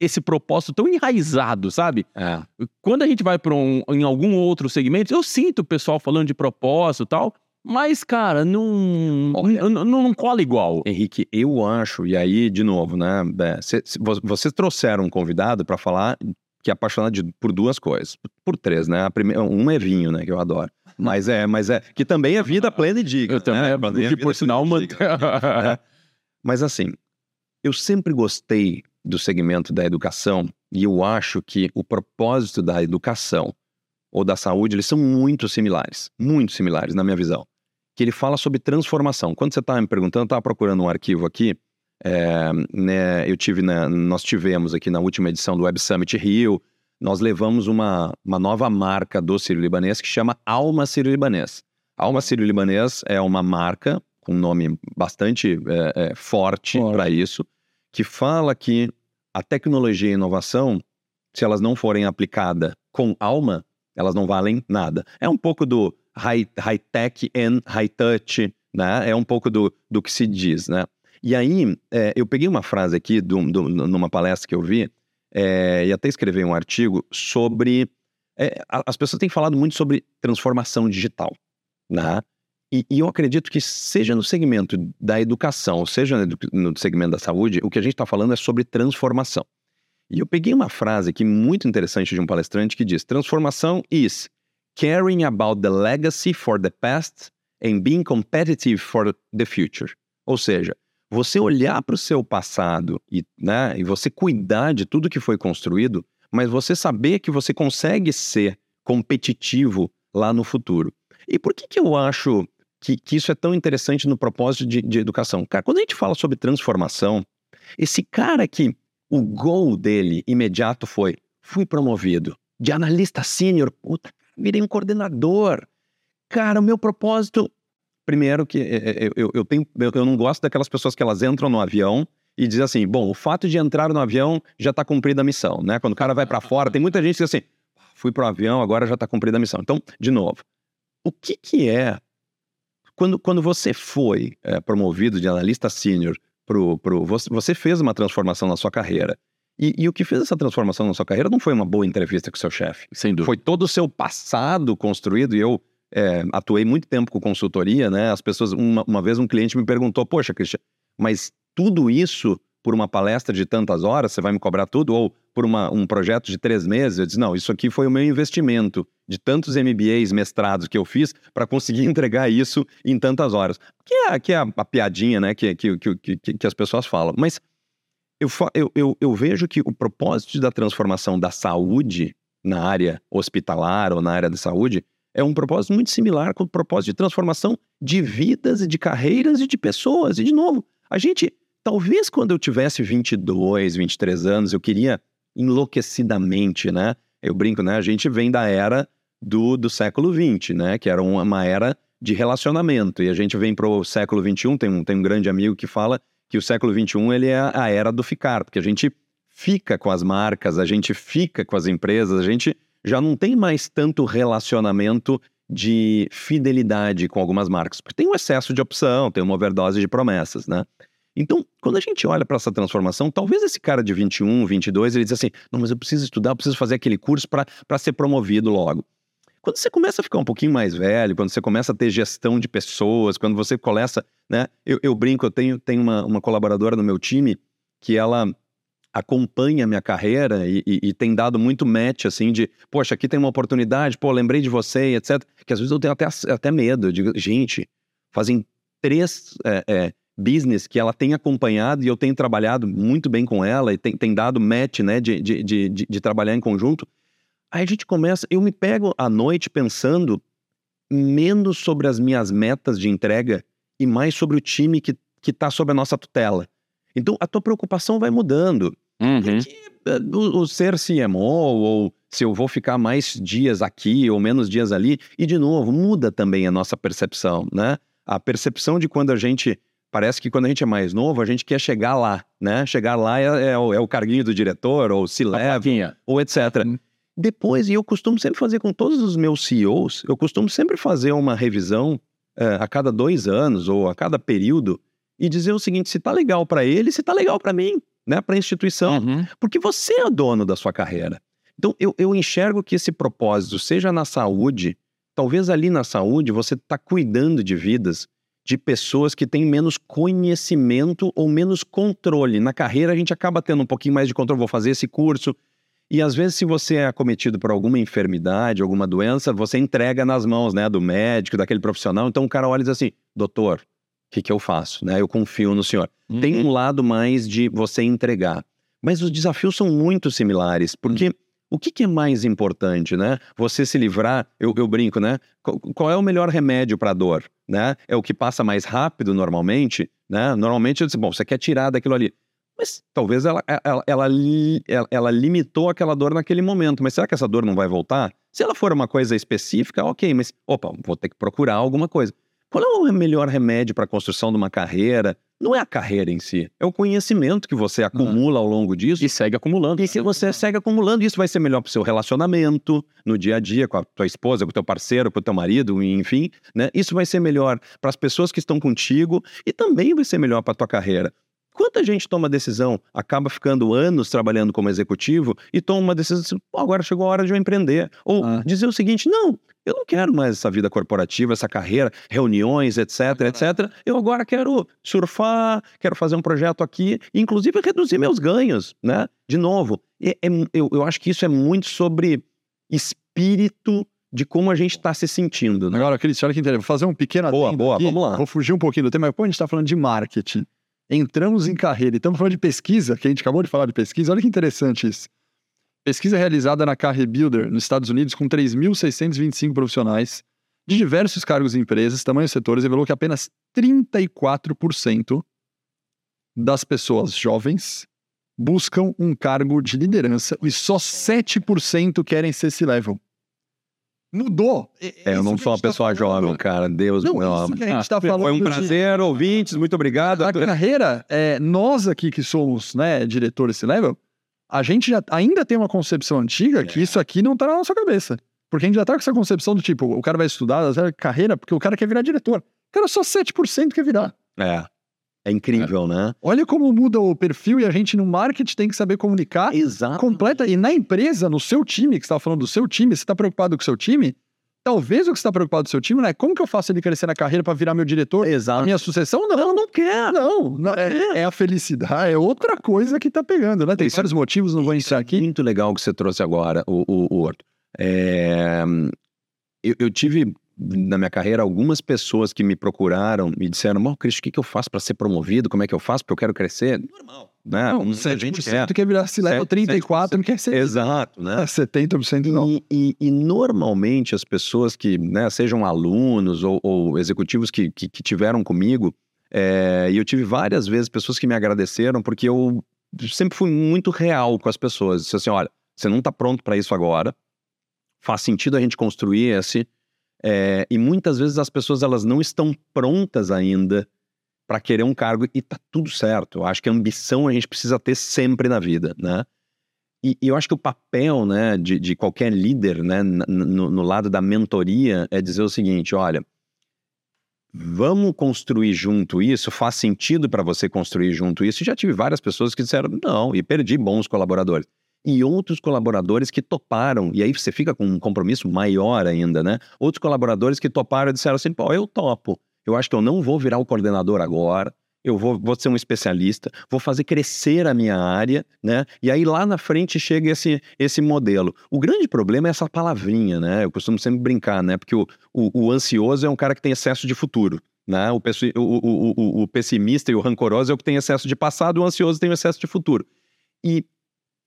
esse propósito tão enraizado, sabe? É. Quando a gente vai para um, em algum outro segmento, eu sinto o pessoal falando de propósito e tal, mas, cara, não, Olha, não, não, cola igual. Henrique, eu acho, e aí, de novo, né? Vocês trouxeram um convidado para falar que é apaixonado de, por duas coisas. Por três, né? A primeira, um é vinho, né? Que eu adoro. Mas é, mas é. Que também é vida plena e digna. Eu também, né? é, que por sinal, man... <laughs> é. Mas assim, eu sempre gostei do segmento da educação e eu acho que o propósito da educação ou da saúde, eles são muito similares. Muito similares, na minha visão. Que ele fala sobre transformação. Quando você estava me perguntando, eu estava procurando um arquivo aqui. É, né, eu tive, né, nós tivemos aqui na última edição do Web Summit Rio, nós levamos uma, uma nova marca do Sírio-Libanês que chama Alma Sírio-Libanês. Alma Sírio-Libanês é uma marca com um nome bastante é, é, forte para isso, que fala que a tecnologia e a inovação, se elas não forem aplicadas com alma, elas não valem nada. É um pouco do high, high tech and high touch, né? É um pouco do, do que se diz, né? E aí, é, eu peguei uma frase aqui do, do, numa palestra que eu vi, é, e até escrevi um artigo sobre. É, as pessoas têm falado muito sobre transformação digital, né? E, e, eu acredito que seja no segmento da educação, seja no segmento da saúde, o que a gente está falando é sobre transformação. E eu peguei uma frase aqui muito interessante de um palestrante que diz: transformação is caring about the legacy for the past and being competitive for the future. Ou seja, você olhar para o seu passado e, né, e você cuidar de tudo que foi construído, mas você saber que você consegue ser competitivo lá no futuro. E por que, que eu acho que, que isso é tão interessante no propósito de, de educação? Cara, quando a gente fala sobre transformação, esse cara que o gol dele imediato foi: fui promovido de analista sênior, puta, virei um coordenador. Cara, o meu propósito Primeiro que eu, é, é, eu, eu, tenho, eu não gosto daquelas pessoas que elas entram no avião e dizem assim, bom, o fato de entrar no avião já está cumprida a missão, né? Quando o cara vai para fora, tem muita gente que diz assim, fui para o avião, agora já está cumprida a missão. Então, de novo, o que que é quando, quando você foi é, promovido de analista sênior pro, pro você, você fez uma transformação na sua carreira. E, e, o que fez essa transformação na sua carreira não foi uma boa entrevista com o seu chefe. Sem dúvida. Foi todo o seu passado construído, e eu é, atuei muito tempo com consultoria, né? As pessoas, uma, uma vez um cliente me perguntou, poxa, Cristian, mas tudo isso por uma palestra de tantas horas, você vai me cobrar tudo? Ou por uma, um projeto de três meses? Eu disse, não, isso aqui foi o meu investimento de tantos MBAs, mestrados que eu fiz para conseguir <laughs> entregar isso em tantas horas. Que é, que é a, a piadinha, né, que, que, que, que, as pessoas falam. Mas eu, eu, eu, eu vejo que o propósito da transformação da saúde na área hospitalar ou na área da saúde é um propósito muito similar com o propósito de transformação de vidas e de carreiras e de pessoas. E, de novo, a gente, talvez quando eu tivesse 22, 23 anos, eu queria enlouquecidamente, né? Eu brinco, né? A gente vem da era do, do século XX, né? Que era uma, uma era de relacionamento. E a gente vem para o século XXI, tem um, tem um grande amigo que fala que o século XXI ele é a era do ficar, porque a gente fica com as marcas, a gente fica com as empresas, a gente já não tem mais tanto relacionamento de fidelidade com algumas marcas, porque tem um excesso de opção, tem uma overdose de promessas, né? Então, quando a gente olha para essa transformação, talvez esse cara de 21, 22, ele diz assim: não, mas eu preciso estudar, eu preciso fazer aquele curso para ser promovido logo. Quando você começa a ficar um pouquinho mais velho, quando você começa a ter gestão de pessoas, quando você começa, né? Eu, eu brinco, eu tenho, tenho uma, uma colaboradora no meu time que ela acompanha a minha carreira e, e, e, tem dado muito match, assim, de, poxa, aqui tem uma oportunidade, pô, lembrei de você, etc. Que às vezes eu tenho até, até medo. Digo, gente, fazem três é, é, business que ela tem acompanhado e eu tenho trabalhado muito bem com ela e tem, tem dado match, né, de, de, de, de, de trabalhar em conjunto. Aí a gente começa, eu me pego à noite pensando menos sobre as minhas metas de entrega e mais sobre o time que está sob a nossa tutela. Então a tua preocupação vai mudando. Uhum. Porque, eh, o, o, ser CMO ou se eu vou ficar mais dias aqui ou menos dias ali, e de novo, muda também a nossa percepção, né? A percepção de quando a gente parece que quando a gente é mais novo, a gente quer chegar lá, né? Chegar lá é, é, o, é o carguinho do diretor, ou se leva, ou etc. Hum. Depois, e eu costumo sempre fazer com todos os meus CEOs, eu costumo sempre fazer uma revisão é, a cada dois anos ou a cada período e dizer o seguinte: se tá legal para ele, se tá legal para mim, né? Para a instituição, uhum. porque você é dono da sua carreira. Então, eu, eu enxergo que esse propósito, seja na saúde, talvez ali na saúde você está cuidando de vidas de pessoas que têm menos conhecimento ou menos controle. Na carreira, a gente acaba tendo um pouquinho mais de controle. Vou fazer esse curso. E às vezes, se você é acometido por alguma enfermidade, alguma doença, você entrega nas mãos né, do médico, daquele profissional. Então o cara olha e diz assim: doutor, o que, que eu faço? Né? Eu confio no senhor. Uhum. Tem um lado mais de você entregar. Mas os desafios são muito similares, porque. Uhum o que, que, é mais importante, né? Você se livrar, eu, eu brinco, né? Qual, qual, é o melhor remédio para dor, né? É o que passa mais rápido normalmente, né? Normalmente eu disse, bom, você quer tirar daquilo ali. Mas talvez ela, ela, ela, ela, ela limitou aquela dor naquele momento, mas será que essa dor não vai voltar? Se ela for uma coisa específica, ok, mas opa, vou ter que procurar alguma coisa. Qual é o melhor remédio para a construção de uma carreira? Não é a carreira em si, é o conhecimento que você acumula ao longo disso. E segue acumulando. E que você segue acumulando. Isso vai ser melhor para o seu relacionamento, no dia a dia, com a tua esposa, com o teu parceiro, com o teu marido, enfim. Né? Isso vai ser melhor para as pessoas que estão contigo e também vai ser melhor para a tua carreira. Quanta gente toma decisão, acaba ficando anos trabalhando como executivo e toma uma decisão assim, agora chegou a hora de eu empreender. Ou ah. dizer o seguinte, não, eu não quero mais essa vida corporativa, essa carreira, reuniões, etc, etc. Eu agora quero surfar, quero fazer um projeto aqui, inclusive reduzir meus ganhos, né? De novo, é, é, eu, eu acho que isso é muito sobre espírito de como a gente está se sentindo. Né? Agora, Cris, olha que interessante. Vou fazer um pequeno Boa, boa, aqui. vamos lá. Vou fugir um pouquinho do tema, mas pô, a gente está falando de marketing. Entramos em carreira estamos falando de pesquisa, que a gente acabou de falar de pesquisa. Olha que interessante isso. Pesquisa realizada na Carre Builder, nos Estados Unidos, com 3.625 profissionais de diversos cargos e empresas, tamanhos e setores, revelou que apenas 34% das pessoas jovens buscam um cargo de liderança e só 7% querem ser C-level. Mudou. É, eu não sou uma tá pessoa tá jovem, cara. Deus não, meu isso que a gente tá falando Foi um prazer, de... ouvintes. Muito obrigado. A carreira, é, nós aqui que somos né, diretores C-level, a gente já, ainda tem uma concepção antiga é. que isso aqui não tá na nossa cabeça. Porque a gente já tá com essa concepção do tipo, o cara vai estudar carreira porque o cara quer virar diretor. Cara, só 7% quer virar. É. É incrível, é. né? Olha como muda o perfil e a gente no marketing tem que saber comunicar. Exato. Completa. E na empresa, no seu time, que você estava falando do seu time, você está preocupado com o seu time? Talvez o que você está preocupado com o seu time, né? Como que eu faço ele crescer na carreira para virar meu diretor? Exato. A minha sucessão? Não, não, não quer. Não, não é, é, a felicidade, é outra coisa que está pegando, né? Tem vários motivos, não vou entrar aqui. Muito legal o que você trouxe agora, o, o, o. É... Eu, eu, tive na minha carreira algumas pessoas que me procuraram e disseram: Bom, Cristo, o que, que eu faço para ser promovido? Como é que eu faço? Porque eu quero crescer. Normal. Né? Não, a gente quer. quer virar se leva 34, não quer ser. Exato, né? 70% não. E, e, e, normalmente as pessoas que, né, sejam alunos ou, ou executivos que, que, que, tiveram comigo, é, e eu tive várias vezes pessoas que me agradeceram porque eu sempre fui muito real com as pessoas. Disse assim: olha, você não está pronto para isso agora, faz sentido a gente construir esse É, e muitas vezes as pessoas elas não estão prontas ainda para querer um cargo e tá tudo certo. Eu acho que a ambição a gente precisa ter sempre na vida, né? E, e eu acho que o papel né, de, de qualquer líder né, no, no lado da mentoria é dizer o seguinte: olha, vamos construir junto isso? Faz sentido para você construir junto isso? Já tive várias pessoas que disseram não, e perdi bons colaboradores. E outros colaboradores que toparam, e aí você fica com um compromisso maior ainda, né? Outros colaboradores que toparam e disseram assim: pô, eu topo. Eu acho que eu não vou virar o coordenador agora, eu vou, vou ser um especialista, vou fazer crescer a minha área, né? E aí lá na frente chega esse, esse modelo. O grande problema é essa palavrinha, né? Eu costumo sempre brincar, né? Porque o, o, o ansioso é um cara que tem excesso de futuro. Né? O, o, o, pessimista e o rancoroso é o que tem excesso de passado, o ansioso tem excesso de futuro. E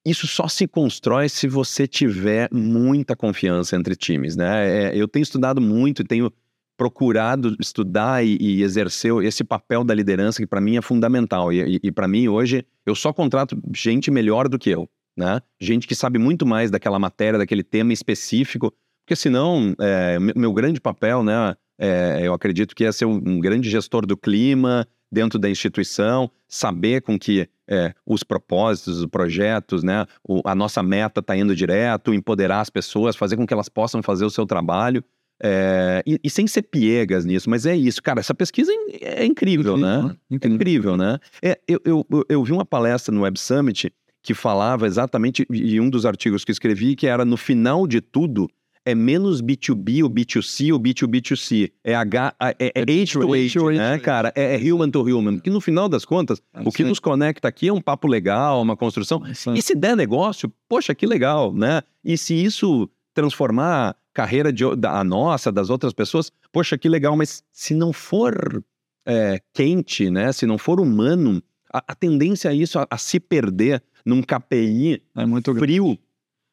isso só se constrói se você tiver muita confiança entre times, né? É, eu tenho estudado muito e tenho procurado estudar e, e exercer esse papel da liderança que para mim é fundamental. E, e, e para mim hoje eu só contrato gente melhor do que eu, né? Gente que sabe muito mais daquela matéria, daquele tema específico, porque senão é, meu grande papel, né? É, eu acredito que é ser um, um, grande gestor do clima dentro da instituição, saber com que é, os propósitos, os projetos, né? O, a nossa meta está indo direto, empoderar as pessoas, fazer com que elas possam fazer o seu trabalho. É, e, e, sem ser piegas nisso, mas é isso, cara. Essa pesquisa é, é incrível, incrível, né? né? Incrível. É incrível, né? É, eu, eu, eu vi uma palestra no Web Summit que falava exatamente, e um dos artigos que escrevi, que era no final de tudo, é menos B2B ou B2C ou B2B2C. É, H, é, é, é to H, né, cara? É, é, human to human. Que no final das contas, o que nos conecta aqui é um papo legal, uma construção. E se der negócio, poxa, que legal, né? E se isso transformar carreira de, da, a nossa, das outras pessoas, poxa, que legal, mas se não for é, quente, né? Se não for humano, a, a tendência é isso, a, a, se perder num KPI é frio.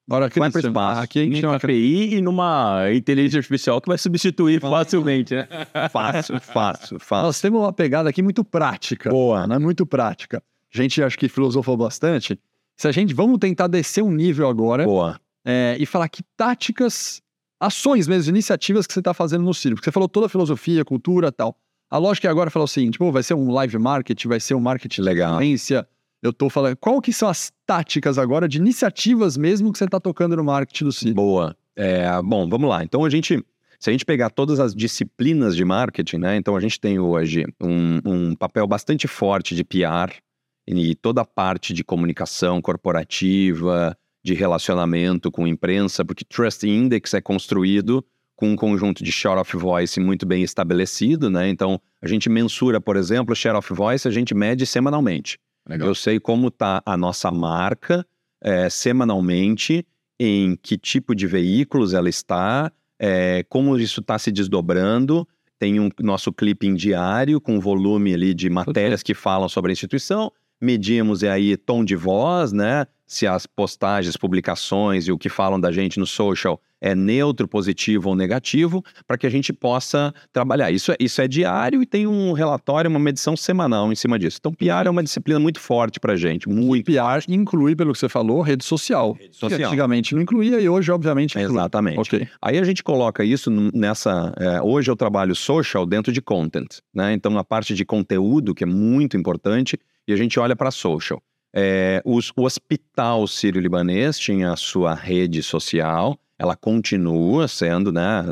Agora, aqui vai para espaço. Aqui a gente tem uma KPI e numa inteligência artificial que vai substituir facilmente, né? Fácil, <laughs> fácil, fácil. Nós temos uma pegada aqui muito prática. Boa. Né? Muito prática. A gente acho que filosofou bastante. Se a gente, vamos tentar descer um nível agora. Boa. É, e falar que táticas ações mesmo, iniciativas que você está fazendo no Ciro. Porque você falou toda a filosofia, cultura tal. A lógica é agora falar o seguinte, pô, vai ser um live market, vai ser um marketing Legal. Influência. Eu tô falando, qual que são as táticas agora de iniciativas mesmo que você está tocando no marketing do Ciro? Boa. É, bom, vamos lá. Então a gente, se a gente pegar todas as disciplinas de marketing, né? Então a gente tem hoje um, um papel bastante forte de PR e toda a parte de comunicação corporativa, de relacionamento com imprensa, porque Trust Index é construído com um conjunto de share of voice muito bem estabelecido, né? Então, a gente mensura, por exemplo, share of voice, a gente mede semanalmente. Legal. Eu sei como está a nossa marca é, semanalmente, em que tipo de veículos ela está, é, como isso está se desdobrando. Tem um nosso clipping diário com volume ali de matérias que falam sobre a instituição. Medimos aí tom de voz, né? se as postagens, publicações e o que falam da gente no social é neutro, positivo ou negativo, para que a gente possa trabalhar. Isso é, isso é diário e tem um relatório, uma medição semanal em cima disso. Então, PR é uma disciplina muito forte para a gente. Muito. E PR inclui, pelo que você falou, rede social. Rede social. Que antigamente não incluía e hoje, obviamente, inclui. Exatamente. Okay. Aí a gente coloca isso nessa. É, hoje eu trabalho social dentro de content. Né? Então, a parte de conteúdo, que é muito importante, e a gente olha para social. É, os, o Hospital Sírio-Libanês tinha a sua rede social, ela continua sendo, né,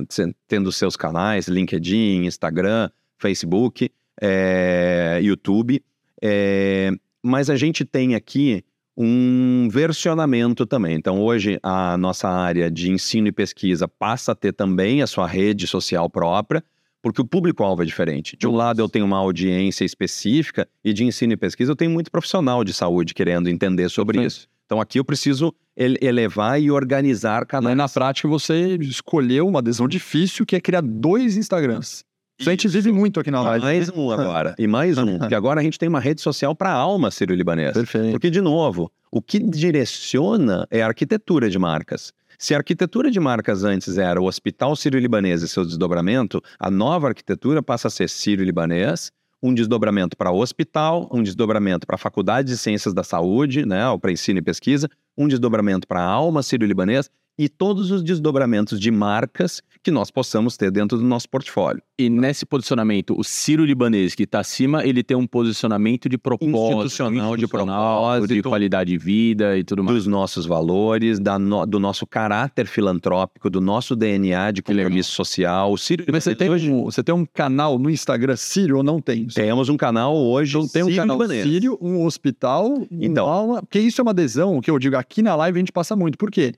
tendo seus canais, LinkedIn, Instagram, Facebook, é, YouTube, é, mas a gente tem aqui um versionamento também. Então, hoje, a nossa área de ensino e pesquisa passa a ter também a sua rede social própria, porque o público-alvo é diferente. De um lado, eu tenho uma audiência específica e de ensino e pesquisa, eu tenho muito profissional de saúde querendo entender sobre Sim. isso. Então, aqui eu preciso elevar e organizar canais. Na prática, você escolheu uma adesão difícil, que é criar dois Instagrams. Isso. A gente vive muito aqui na live. Mais um agora. e mais um. Porque agora a gente tem uma rede social para a alma sírio-libanesa. Perfeito. Porque, de novo, o que direciona é a arquitetura de marcas. Se a arquitetura de marcas antes era o Hospital Sírio-Libanês e seu desdobramento, a nova arquitetura passa a ser Sírio-Libanês, um desdobramento para hospital, um desdobramento para a Faculdade de Ciências da Saúde, né, para ensino e pesquisa, um desdobramento para a alma sírio-libanês e todos os desdobramentos de marcas que nós possamos ter dentro do nosso portfólio. E nesse posicionamento, o Ciro Libanês, que está acima, ele tem um posicionamento de propósito. Institucional, de propósito. De qualidade de vida e tudo mais. Dos nossos valores, no- do nosso caráter filantrópico, do nosso DNA de compromisso social. O Ciro Mas você tem, hoje um, você tem um canal no Instagram Sírio ou não tem? temos um canal hoje, Então tem um Ciro canal Libanês. Sírio, um hospital, Então. uma aula. Porque isso é uma adesão, o que eu digo, aqui na live a gente passa muito. Por quê?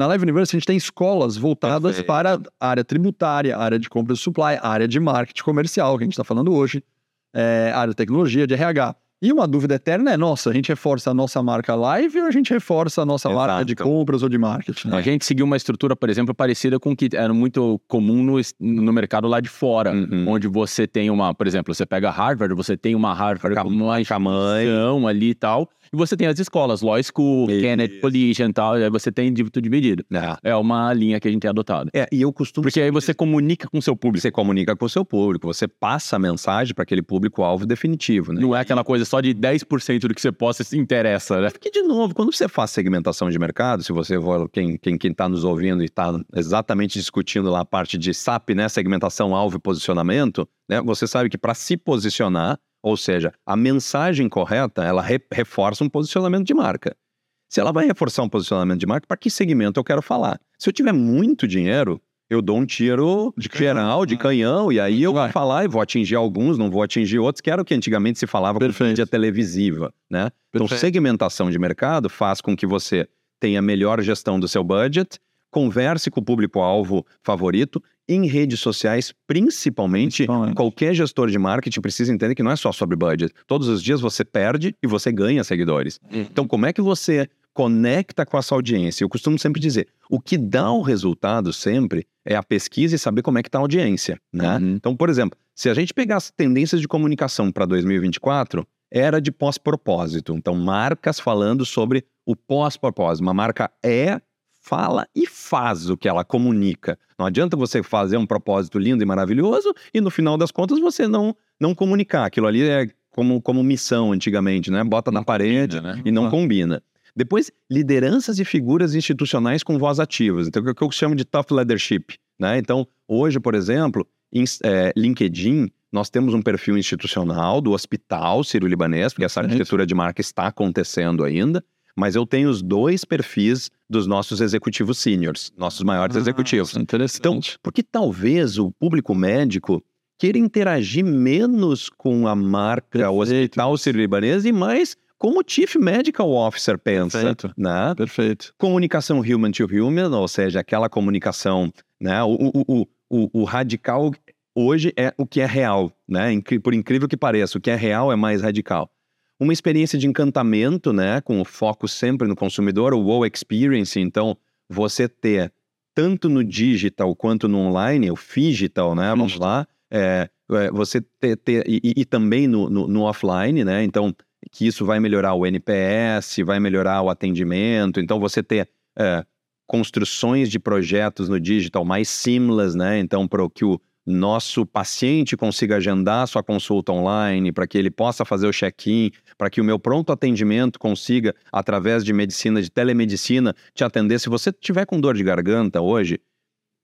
Na Live Universe a gente tem escolas voltadas Perfeito. para a área tributária, a área de compra e supply, a área de marketing comercial, que a gente está falando hoje, é, área de tecnologia, de RH. E uma dúvida eterna é, nossa, a gente reforça a nossa marca live ou a gente reforça a nossa marca Exato. de compras ou de marketing? A gente seguiu uma estrutura, por exemplo, parecida com o que era muito comum no, no mercado lá de fora. Uhum. Onde você tem uma, por exemplo, você pega Harvard, você tem uma Harvard Cam- como uma ali e tal. E você tem as escolas, Law School, Isso. Kennedy Collision e tal. E aí você tem de- tudo dividido. É. É uma linha que a gente tem adotado. É, e eu costumo Porque aí você comunica com o seu público. você comunica com o seu público, você passa a mensagem para aquele público-alvo definitivo, né? Não é aquela coisa só de 10% do que você posta se interessa, né? Porque, de novo, quando você faz segmentação de mercado, se você for quem está quem, quem tá nos ouvindo e está exatamente discutindo lá a parte de SAP, né? Segmentação, alvo e posicionamento, né? Você sabe que para se posicionar, ou seja, a mensagem correta, ela re- reforça um posicionamento de marca. Se ela vai reforçar um posicionamento de marca, para que segmento eu quero falar? Se eu tiver muito dinheiro, eu dou um tiro De canhão. geral, de Ah. canhão, e aí eu Vai. vou falar e vou atingir alguns, não vou atingir outros, que era o que antigamente se falava com Perfeito. mídia televisiva, né? Então, segmentação de mercado faz com que você tenha melhor gestão do seu budget, converse com o público-alvo favorito em redes sociais, principalmente. Principalmente. Qualquer gestor de marketing precisa entender que não é só sobre budget. Todos os dias você perde e você ganha seguidores. Então, como é que você conecta com a sua audiência? Eu costumo sempre dizer, o que dá o resultado sempre é a pesquisa e saber como é que está a audiência, né? Uhum. Então, por exemplo, se a gente pegar as tendências de comunicação para 2024, era de pós-propósito. Então, marcas falando sobre o pós-propósito. Uma marca é, fala e faz o que ela comunica. Não adianta você fazer um propósito lindo e maravilhoso e no final das contas você não, não comunicar. Aquilo ali é como, como missão antigamente, né? Bota na parede né? e não Ah. combina. Depois, lideranças e figuras institucionais com voz ativas. Então, o que eu chamo de tough leadership. Né? Então, hoje, por exemplo, em é, LinkedIn, nós temos um perfil institucional do Hospital Sírio-Libanês, porque essa arquitetura de marca está acontecendo ainda, mas eu tenho os dois perfis dos nossos executivos seniors, nossos maiores executivos. Ah, Interessante. Então, porque talvez o público médico queira interagir menos com a marca Perfeito. Hospital Sírio-Libanês e mais como o Chief Medical Officer pensa, Perfeito. né? Perfeito. Comunicação human to human, ou seja, aquela comunicação, né? O, o, o, o, radical hoje é o que é real, né? Por incrível que pareça, o que é real é mais radical. Uma experiência de encantamento, né? Com o foco sempre no consumidor, o wow experience. Então, você ter tanto no digital quanto no online, o digital, né? Vamos lá. É, é, você ter, ter e, e- e também no, no, no offline, né? Então, que isso vai melhorar o NPS, vai melhorar o atendimento. Então, você ter é, construções de projetos no digital mais seamless, né? Então, para que o nosso paciente consiga agendar sua consulta online, para que ele possa fazer o check-in, para que o meu pronto atendimento consiga, através de medicina, de telemedicina, te atender. Se você tiver com dor de garganta hoje,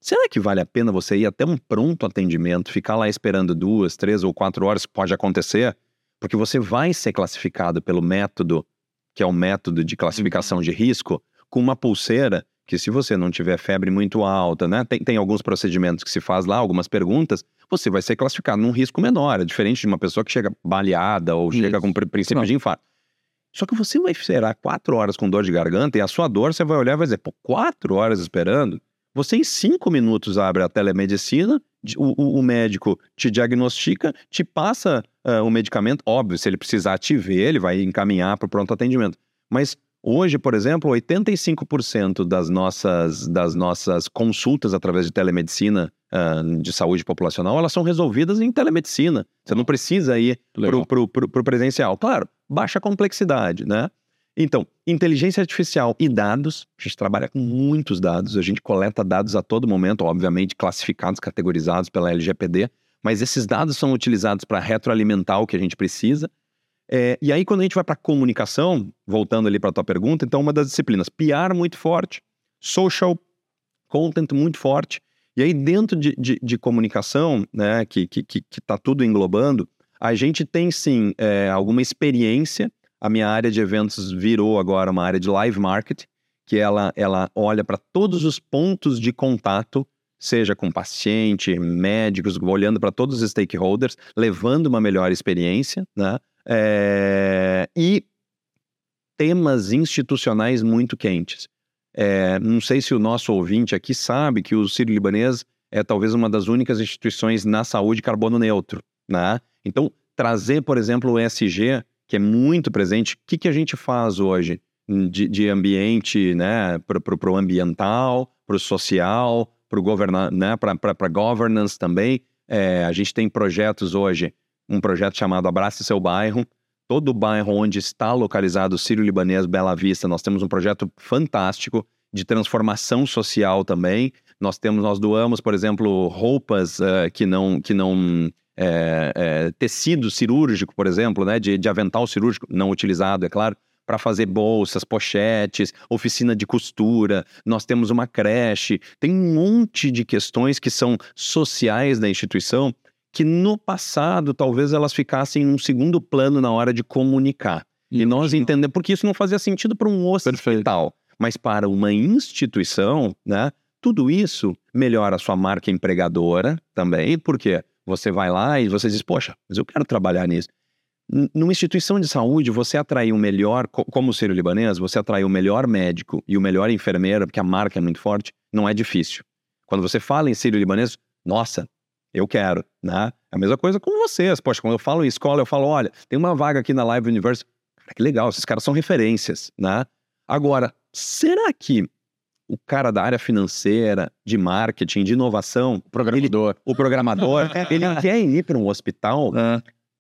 será que vale a pena você ir até um pronto atendimento, ficar lá esperando duas, três ou quatro horas, pode acontecer? Porque você vai ser classificado pelo método, que é o método de classificação de risco, com uma pulseira que se você não tiver febre muito alta, né? Tem, tem alguns procedimentos que se faz lá, algumas perguntas, você vai ser classificado num risco menor, é diferente de uma pessoa que chega baleada ou chega Isso. com pri- princípio Não. de infarto. Só que você vai esperar quatro horas com dor de garganta e a sua dor você vai olhar e vai dizer, pô, quatro horas esperando? Você em cinco minutos abre a telemedicina, o, o- médico te diagnostica, te passa ah, o medicamento, óbvio, se ele precisar te ver, ele vai encaminhar para o pronto atendimento. Mas hoje, por exemplo, 85% das nossas, das nossas consultas através de telemedicina ah, de saúde populacional, elas são resolvidas em telemedicina. Você não precisa ir pro, pro presencial. Claro, baixa complexidade, né? Então, inteligência artificial e dados, a gente trabalha com muitos dados, a gente coleta dados a todo momento, obviamente classificados, categorizados pela LGPD, mas esses dados são utilizados para retroalimentar o que a gente precisa. É, e aí, quando a gente vai para comunicação, voltando ali para a tua pergunta, então uma das disciplinas, PR muito forte, social content muito forte. E aí, dentro de, de, de comunicação, né, que, que, que, que tá tudo englobando, a gente tem sim é, alguma experiência. A minha área de eventos virou agora uma área de live marketing, que ela, ela olha para todos os pontos de contato, seja com paciente, médicos, olhando para todos os stakeholders, levando uma melhor experiência, né? É, e temas institucionais muito quentes. É, não sei se o nosso ouvinte aqui sabe que o Sírio Libanês é talvez uma das únicas instituições na saúde carbono neutro, né? Então, trazer, por exemplo, o ESG, que é muito presente, o que, que a gente faz hoje de, de ambiente, né, para o ambiental, para o social, para né, para governance também. É, a gente tem projetos hoje, um projeto chamado Abrace Seu Bairro. Todo o bairro onde está localizado o Sírio Libanês Bela Vista, nós temos um projeto fantástico de transformação social também. Nós temos, nós doamos, por exemplo, roupas uh, que não, que não é, é, tecido cirúrgico, por exemplo, né, de, de avental cirúrgico, não utilizado, é claro, para fazer bolsas, pochetes, oficina de costura, nós temos uma creche, tem um monte de questões que são sociais da instituição que no passado talvez elas ficassem em um segundo plano na hora de comunicar. E, e nós entendemos, porque isso não fazia sentido para um hospital, Perfeito. mas para uma instituição, né? Tudo isso melhora a sua marca empregadora também, porque você vai lá e você diz, poxa, mas eu quero trabalhar nisso. Numa instituição de saúde, você atrair o melhor, como o Sírio Libanês, você atrair o melhor médico e o melhor enfermeiro, porque a marca é muito forte, não é difícil. Quando você fala em Sírio Libanês, nossa, eu quero, né? É a mesma coisa com vocês. Poxa, quando eu falo em escola, eu falo, olha, tem uma vaga aqui na Live Universe. Cara, que legal, esses caras são referências, né? Agora, será que o cara da área financeira, de marketing, de inovação, o programador, ele, o programador, ele quer ir para um hospital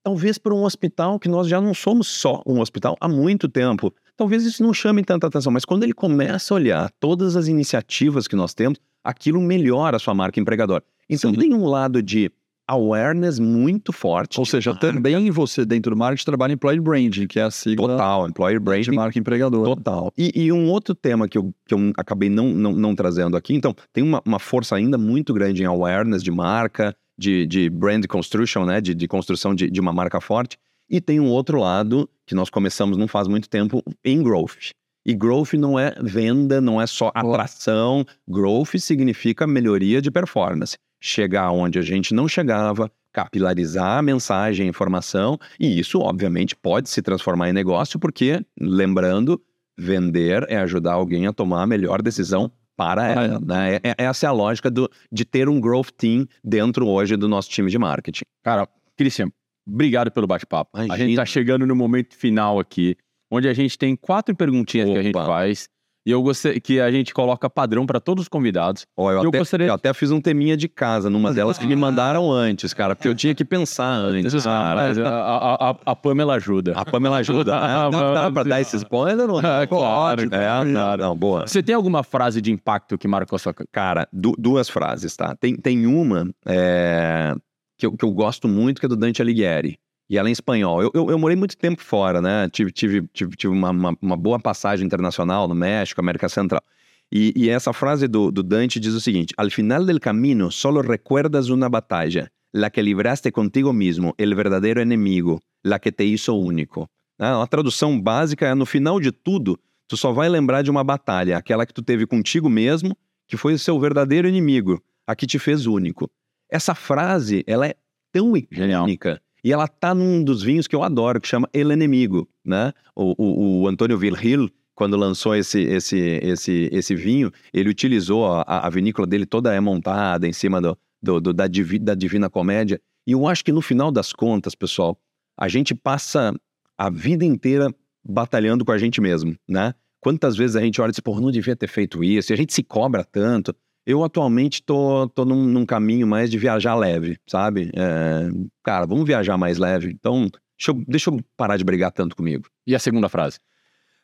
talvez para um hospital que nós já não somos só um hospital há muito tempo. Talvez isso não chame tanta atenção, mas quando ele começa a olhar todas as iniciativas que nós temos, aquilo melhora a sua marca empregadora. Então Sim. tem um lado de awareness muito forte. Ou seja, marca. também você dentro do marketing trabalha em employer branding, que é a sigla Total, employer branding. De marca empregadora. Total. E, e, um outro tema que eu, que eu acabei não, não, não trazendo aqui, então, tem uma, uma força ainda muito grande em awareness de marca, de, de brand construction, né? De, de construção de, de uma marca forte. E tem um outro lado que nós começamos não faz muito tempo em growth. E growth não é venda, não é só atração. Growth significa melhoria de performance. Chegar onde a gente não chegava, capilarizar a mensagem, a informação, e isso, obviamente, pode se transformar em negócio, porque, lembrando, vender é ajudar alguém a tomar a melhor decisão para ela. Né? É, é, essa é a lógica do, de ter um growth team dentro hoje do nosso time de marketing. Cara, Cristian, obrigado pelo bate-papo. A gente está chegando no momento final aqui, onde a gente tem quatro perguntinhas Opa. que a gente faz. E eu gostei que a gente coloca padrão para todos os convidados. Oh, eu, eu, até, gostaria... eu até fiz um teminha de casa numa delas que me mandaram antes, cara, porque eu tinha que pensar antes. Cara. A, a, a, Pamela ajuda. A Pamela ajuda. <laughs> é, não dá pra dar esse spoiler? Não? É, claro. É, não, não, boa. Você tem alguma frase de impacto que marcou a sua... Cara, du duas frases, tá? Tem, tem uma é, que, eu, que eu gosto muito, que é do Dante Alighieri e ela é em espanhol. Eu, eu, eu, morei muito tempo fora, né? Tive, tive, tive, tive uma, uma, uma, boa passagem internacional no México, América Central. E, e essa frase do, do, Dante diz o seguinte: Al final del camino solo recuerdas una batalla, la que libraste contigo mismo, el verdadero enemigo, la que te hizo único. Né? A tradução básica é: no final de tudo, tu só vai lembrar de uma batalha, aquela que tu teve contigo mesmo, que foi o seu verdadeiro inimigo, a que te fez único. Essa frase, ela é tão icônica. E ela tá num dos vinhos que eu adoro, que chama El Enemigo, né? O, o, o Antônio Virgil, quando lançou esse, esse, esse, esse vinho, ele utilizou a, a vinícola dele toda é montada em cima do, do, do da, divi, da Divina Comédia. E eu acho que no final das contas, pessoal, a gente passa a vida inteira batalhando com a gente mesmo, né? Quantas vezes a gente olha e diz, pô, não devia ter feito isso, e a gente se cobra tanto. Eu atualmente tô, tô num, num caminho mais de viajar leve, sabe? É, cara, vamos viajar mais leve. Então, deixa eu, deixa eu parar de brigar tanto comigo. E a segunda frase?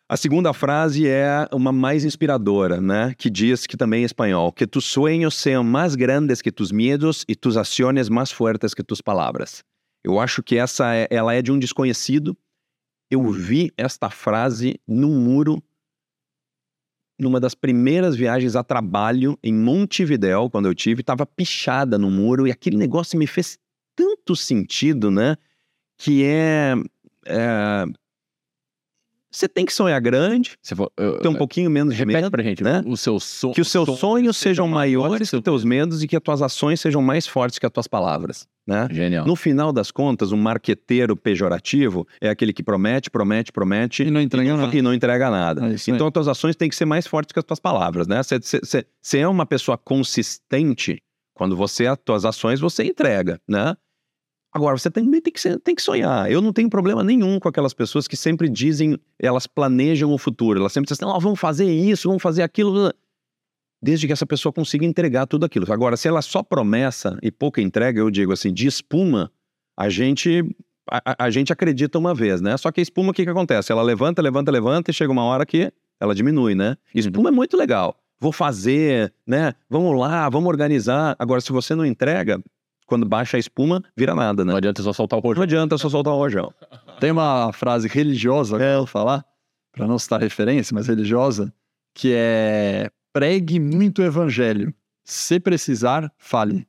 A segunda frase é uma mais inspiradora, né? Que diz que também é espanhol, que tus sueños sejam mais grandes que tus medos e tus ações mais fortes que tus palavras. Eu acho que essa é, ela é de um desconhecido. Eu vi esta frase num muro numa das primeiras viagens a trabalho em Montevidéu, quando eu tive, estava pichada no muro e aquele negócio me fez tanto sentido, né? Que é, é você tem que sonhar grande, Você for, eu- ter um pouquinho menos de medo, pra gente, né? o seu sonho. Que os seus sonhos sejam maiores que os teus medos e que as tuas ações sejam mais fortes que as tuas palavras, né? Genial. No final das contas, um marqueteiro pejorativo é aquele que promete, promete, promete E não entrega nada. e não entrega nada. É então, as tuas ações têm que ser mais fortes que as tuas palavras, né? Você é uma pessoa consistente quando você, as tuas ações, você entrega, né? Agora, você também tem que, ser- tem que sonhar. Eu não tenho problema nenhum com aquelas pessoas que sempre dizem, elas planejam o futuro. Elas sempre dizem assim, "Não, vamos fazer isso, vamos fazer aquilo. Desde que essa pessoa consiga entregar tudo aquilo. Agora, se ela só promessa e pouca entrega, eu digo assim, de espuma, a gente a, a- gente acredita uma vez, né? Só que a espuma, o que, que acontece? Ela levanta, levanta, levanta e chega uma hora que ela diminui, né? Espuma é muito legal. Vou fazer, né? Vamos lá, vamos organizar. Agora, se você não entrega, quando baixa a espuma, vira nada, né? Não adianta só soltar o Não rojão. adianta só soltar o rojão. Tem uma frase religiosa que eu vou falar, para não citar referência, mas religiosa, que é pregue muito evangelho. Se precisar, fale.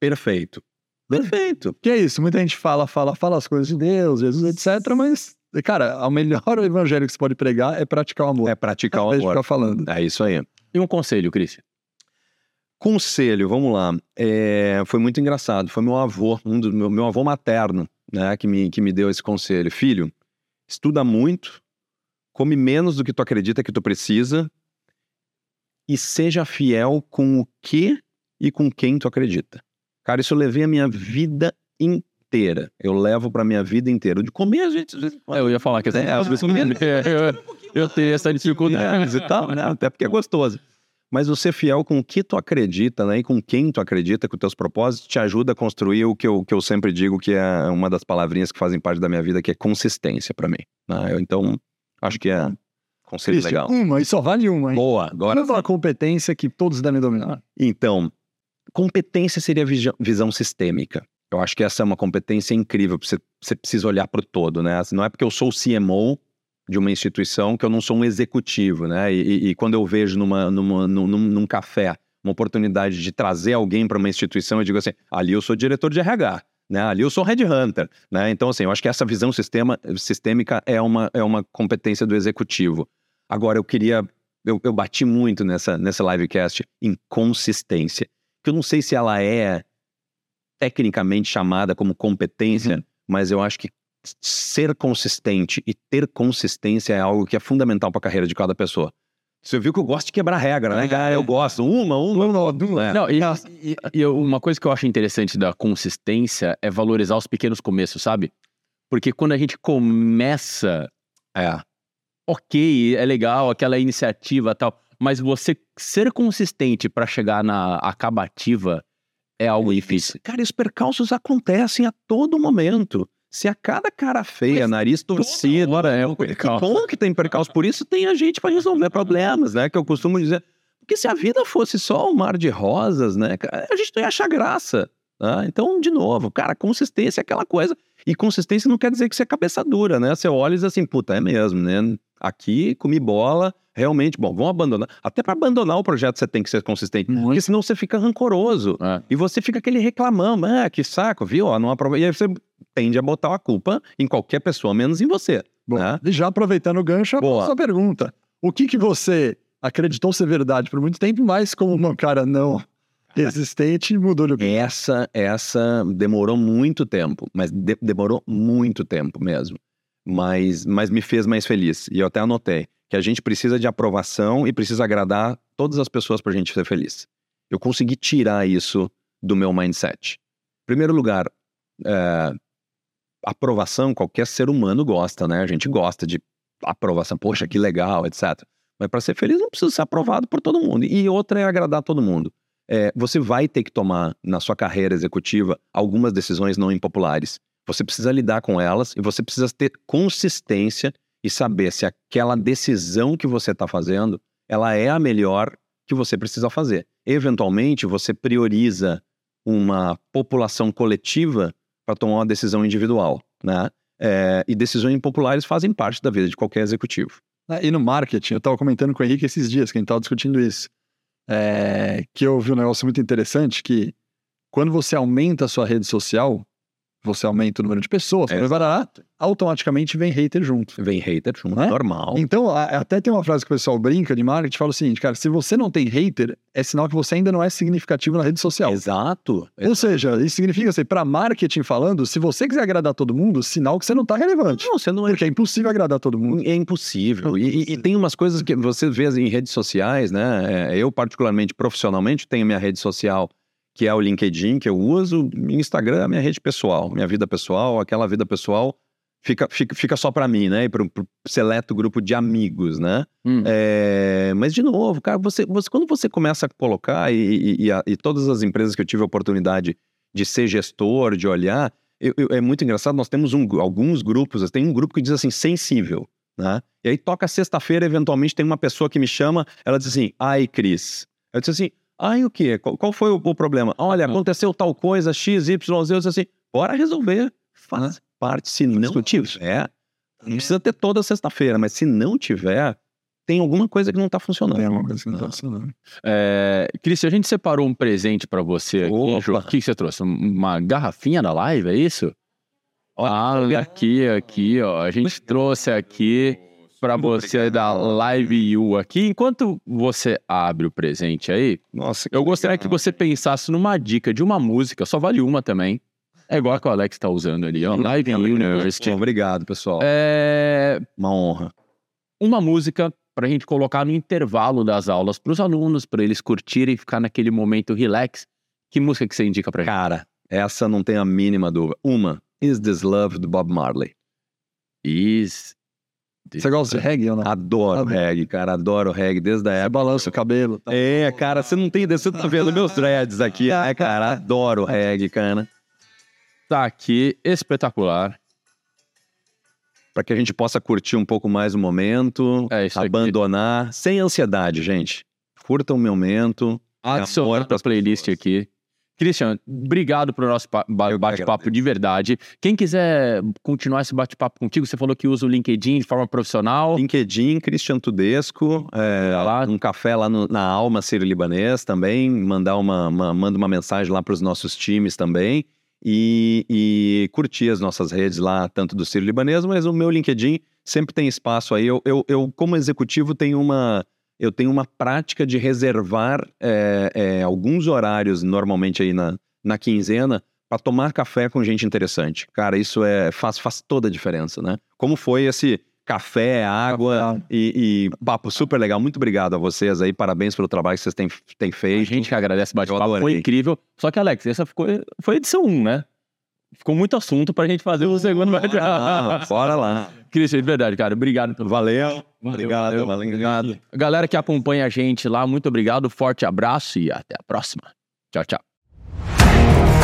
Perfeito. Perfeito. Que é isso, muita gente fala, fala, fala as coisas de Deus, Jesus, etc, mas, cara, o melhor <laughs> evangelho que você pode pregar é praticar o amor. É praticar o invés de amor. ficar falando. É isso aí. E um conselho, Cris? Conselho, vamos lá. É, foi muito engraçado. Foi meu avô, um do meu, meu avô materno, né, que me, que me deu esse conselho. Filho, estuda muito, come menos do que tu acredita que tu precisa e seja fiel com o que e com quem tu acredita. Cara, isso eu levei a minha vida inteira. Eu levo pra minha vida inteira. De comer, a gente. É, eu ia falar que É, às vezes comendo. <laughs> eu, eu teria essa dificuldade. e tal, né? Até porque é gostoso. Mas você fiel com o que tu acredita, né? E com quem tu acredita, com os teus propósitos, te ajuda a construir o que eu, que eu sempre digo que é uma das palavrinhas que fazem parte da minha vida, que é consistência pra mim. né? Eu, então, acho que é conselho Christian, legal. uma, e só vale uma, hein? Boa, agora. Uma competência que todos devem dominar. Então, competência seria visão, visão sistêmica. Eu acho que essa é uma competência incrível. Você, você precisa olhar para o todo, né? Não é porque eu sou o CMO de uma instituição que eu não sou um executivo, né? E, e- quando eu vejo numa, numa, num, num- num café uma oportunidade de trazer alguém para uma instituição, eu digo assim: ali eu sou diretor de RH. Né? Ali eu sou headhunter, né? Então, assim, eu acho que essa visão sistema, sistêmica é uma, é uma competência do executivo. Agora, eu queria eu, eu bati muito nessa, nessa livecast em consistência. Que eu não sei se ela é tecnicamente chamada como competência, mas eu acho que ser consistente e ter consistência é algo que é fundamental para a carreira de cada pessoa. Você viu que eu gosto de quebrar regra, né? Ah, eu gosto. Uma, uma, uma, duas. É. Não, e, e- e uma coisa que eu acho interessante da consistência é valorizar os pequenos começos, sabe? Porque quando a gente começa, É. ok, é legal, aquela iniciativa e tal, mas você ser consistente pra chegar na acabativa é algo difícil. Cara, os percalços acontecem a todo momento. Se a cada cara feia, Mas nariz torcido. hora é um Que percalço. bom que tem percalço. Por isso tem a gente para resolver problemas, né? Que eu costumo dizer. Porque se a vida fosse só um mar de rosas, né? A gente não ia achar graça. né? Então, de novo, cara, consistência é aquela coisa. E consistência não quer dizer que você é cabeça dura, né? Você olha e diz assim, puta, é mesmo, né? Aqui, comi bola, realmente, bom, vamos abandonar. Até para abandonar o projeto você tem que ser consistente. Porque Muito. senão você fica rancoroso. É. E você fica aquele reclamando, ah, que saco, viu? Não aprova... E aí você tende a botar a culpa em qualquer pessoa, menos em você. Bom, né? e já aproveitando o gancho, a Boa. sua pergunta. O que que você acreditou ser verdade por muito tempo, mas como um cara não existente, mudou de opinião? Essa, essa demorou muito tempo, mas de- demorou muito tempo mesmo. Mas, mas me fez mais feliz. E eu até anotei que a gente precisa de aprovação e precisa agradar todas as pessoas pra gente ser feliz. Eu consegui tirar isso do meu mindset. Em primeiro lugar, é, aprovação qualquer ser humano gosta, né? A gente gosta de aprovação. Poxa, que legal, etc. Mas para ser feliz não precisa ser aprovado por todo mundo. E outra é agradar todo mundo. É, você vai ter que tomar na sua carreira executiva algumas decisões não impopulares. Você precisa lidar com elas e você precisa ter consistência e saber se aquela decisão que você está fazendo ela é a melhor que você precisa fazer. Eventualmente, você prioriza uma população coletiva para tomar uma decisão individual, né? É, e decisões impopulares fazem parte da vida de qualquer executivo. Ah, E no marketing, eu estava comentando com o Henrique esses dias, que a gente estava discutindo isso, é, que eu vi um negócio muito interessante, que quando você aumenta a sua rede social, você aumenta o número de pessoas, É, barará, automaticamente vem hater junto. Vem hater junto, Né? normal. Então, a- até tem uma frase que o pessoal brinca de marketing, fala o seguinte, cara, se você não tem hater, é sinal que você ainda não é significativo na rede social. Exato. Ou seja, isso significa assim, para marketing falando, se você quiser agradar todo mundo, sinal que você não tá relevante. Não, você não é Porque é impossível agradar todo mundo. É impossível. E, e- e tem umas coisas que você vê em redes sociais, né? É, Eu, particularmente, profissionalmente, tenho minha rede social, que é o LinkedIn, que eu uso. Instagram é a minha rede pessoal, minha vida pessoal, aquela vida pessoal fica, fica, fica só para mim, né? E para um seleto grupo de amigos, né? Hum. É, mas, de novo, cara, você, você- quando você começa a colocar, e, e- e a- e todas as empresas que eu tive a oportunidade de ser gestor, de olhar, eu- eu- é muito engraçado, nós temos um- alguns grupos, tem um grupo que diz assim, sensível, né? E aí toca sexta-feira, eventualmente tem uma pessoa que me chama, ela diz assim, ai, Cris. Eu disse assim, ai, o quê? Qual, qual foi o, o problema? Olha, aconteceu tal coisa, X, Y, Z, assim, bora resolver, faz parte, se não Discutir. tiver, não precisa ter toda sexta-feira, mas se não tiver, tem alguma coisa que não tá funcionando. Tem alguma coisa que não tá funcionando. É, Cristian, a gente separou um presente pra você aqui. Ju. O que você trouxe? Uma garrafinha da live, é isso? Olha aqui, aqui, ó. A gente trouxe aqui pra você da Live U aqui. Enquanto você abre o presente aí, Nossa, eu gostaria que você pensasse numa dica de uma música, só vale uma também. É igual a que o Alex tá usando ali, ó. Live University. Obrigado, pessoal. É, Uma honra. uma música para a gente colocar no intervalo das aulas para os alunos, para eles curtirem e ficar naquele momento relax. Que música que você indica pra gente? Cara, essa não tem a mínima dúvida. Uma, Is This Love, do Bob Marley. Is... Você gosta de reggae ou não? Adoro Adoro. reggae, cara. Adoro reggae desde a Você época. balança o cabelo. Tá? É, cara, você não tem ideia. Você tá vendo meus dreads aqui, <laughs> né, cara? Adoro reggae, cara. Tá aqui, espetacular. Pra que a gente possa curtir um pouco mais o momento, É isso aqui. abandonar, sem ansiedade, gente. Curta o momento. Adicionar amor pra playlist aqui. Christian, obrigado pelo nosso bate-papo de verdade. Quem quiser continuar esse bate-papo contigo, você falou que usa o LinkedIn de forma profissional. LinkedIn, Christian Tudesco, é, Tá lá. um café lá no- na Alma Sírio-Libanês também, mandar uma, uma- manda uma mensagem lá para os nossos times também e, e curtir as nossas redes lá, tanto do Sírio-Libanês, mas o meu LinkedIn sempre tem espaço aí. Eu, eu, eu, como executivo, tenho uma, eu tenho uma prática de reservar é, é, alguns horários, normalmente aí na, na quinzena, para tomar café com gente interessante. Cara, isso é faz, faz toda a diferença, né? Como foi esse café, água e, e papo super legal. Muito obrigado a vocês aí, parabéns pelo trabalho que vocês têm, têm A feito. gente que agradece o bate-papo, foi incrível. Só que, Alex, essa ficou, foi edição 1, né? Ficou muito assunto pra gente fazer o segundo bate Ah, bora lá. <laughs> Christian, de verdade, cara, obrigado pelo Valeu. Obrigado, Valeu, valeu. obrigado. Galera que acompanha a gente lá, muito obrigado, forte abraço e até a próxima. Tchau, tchau.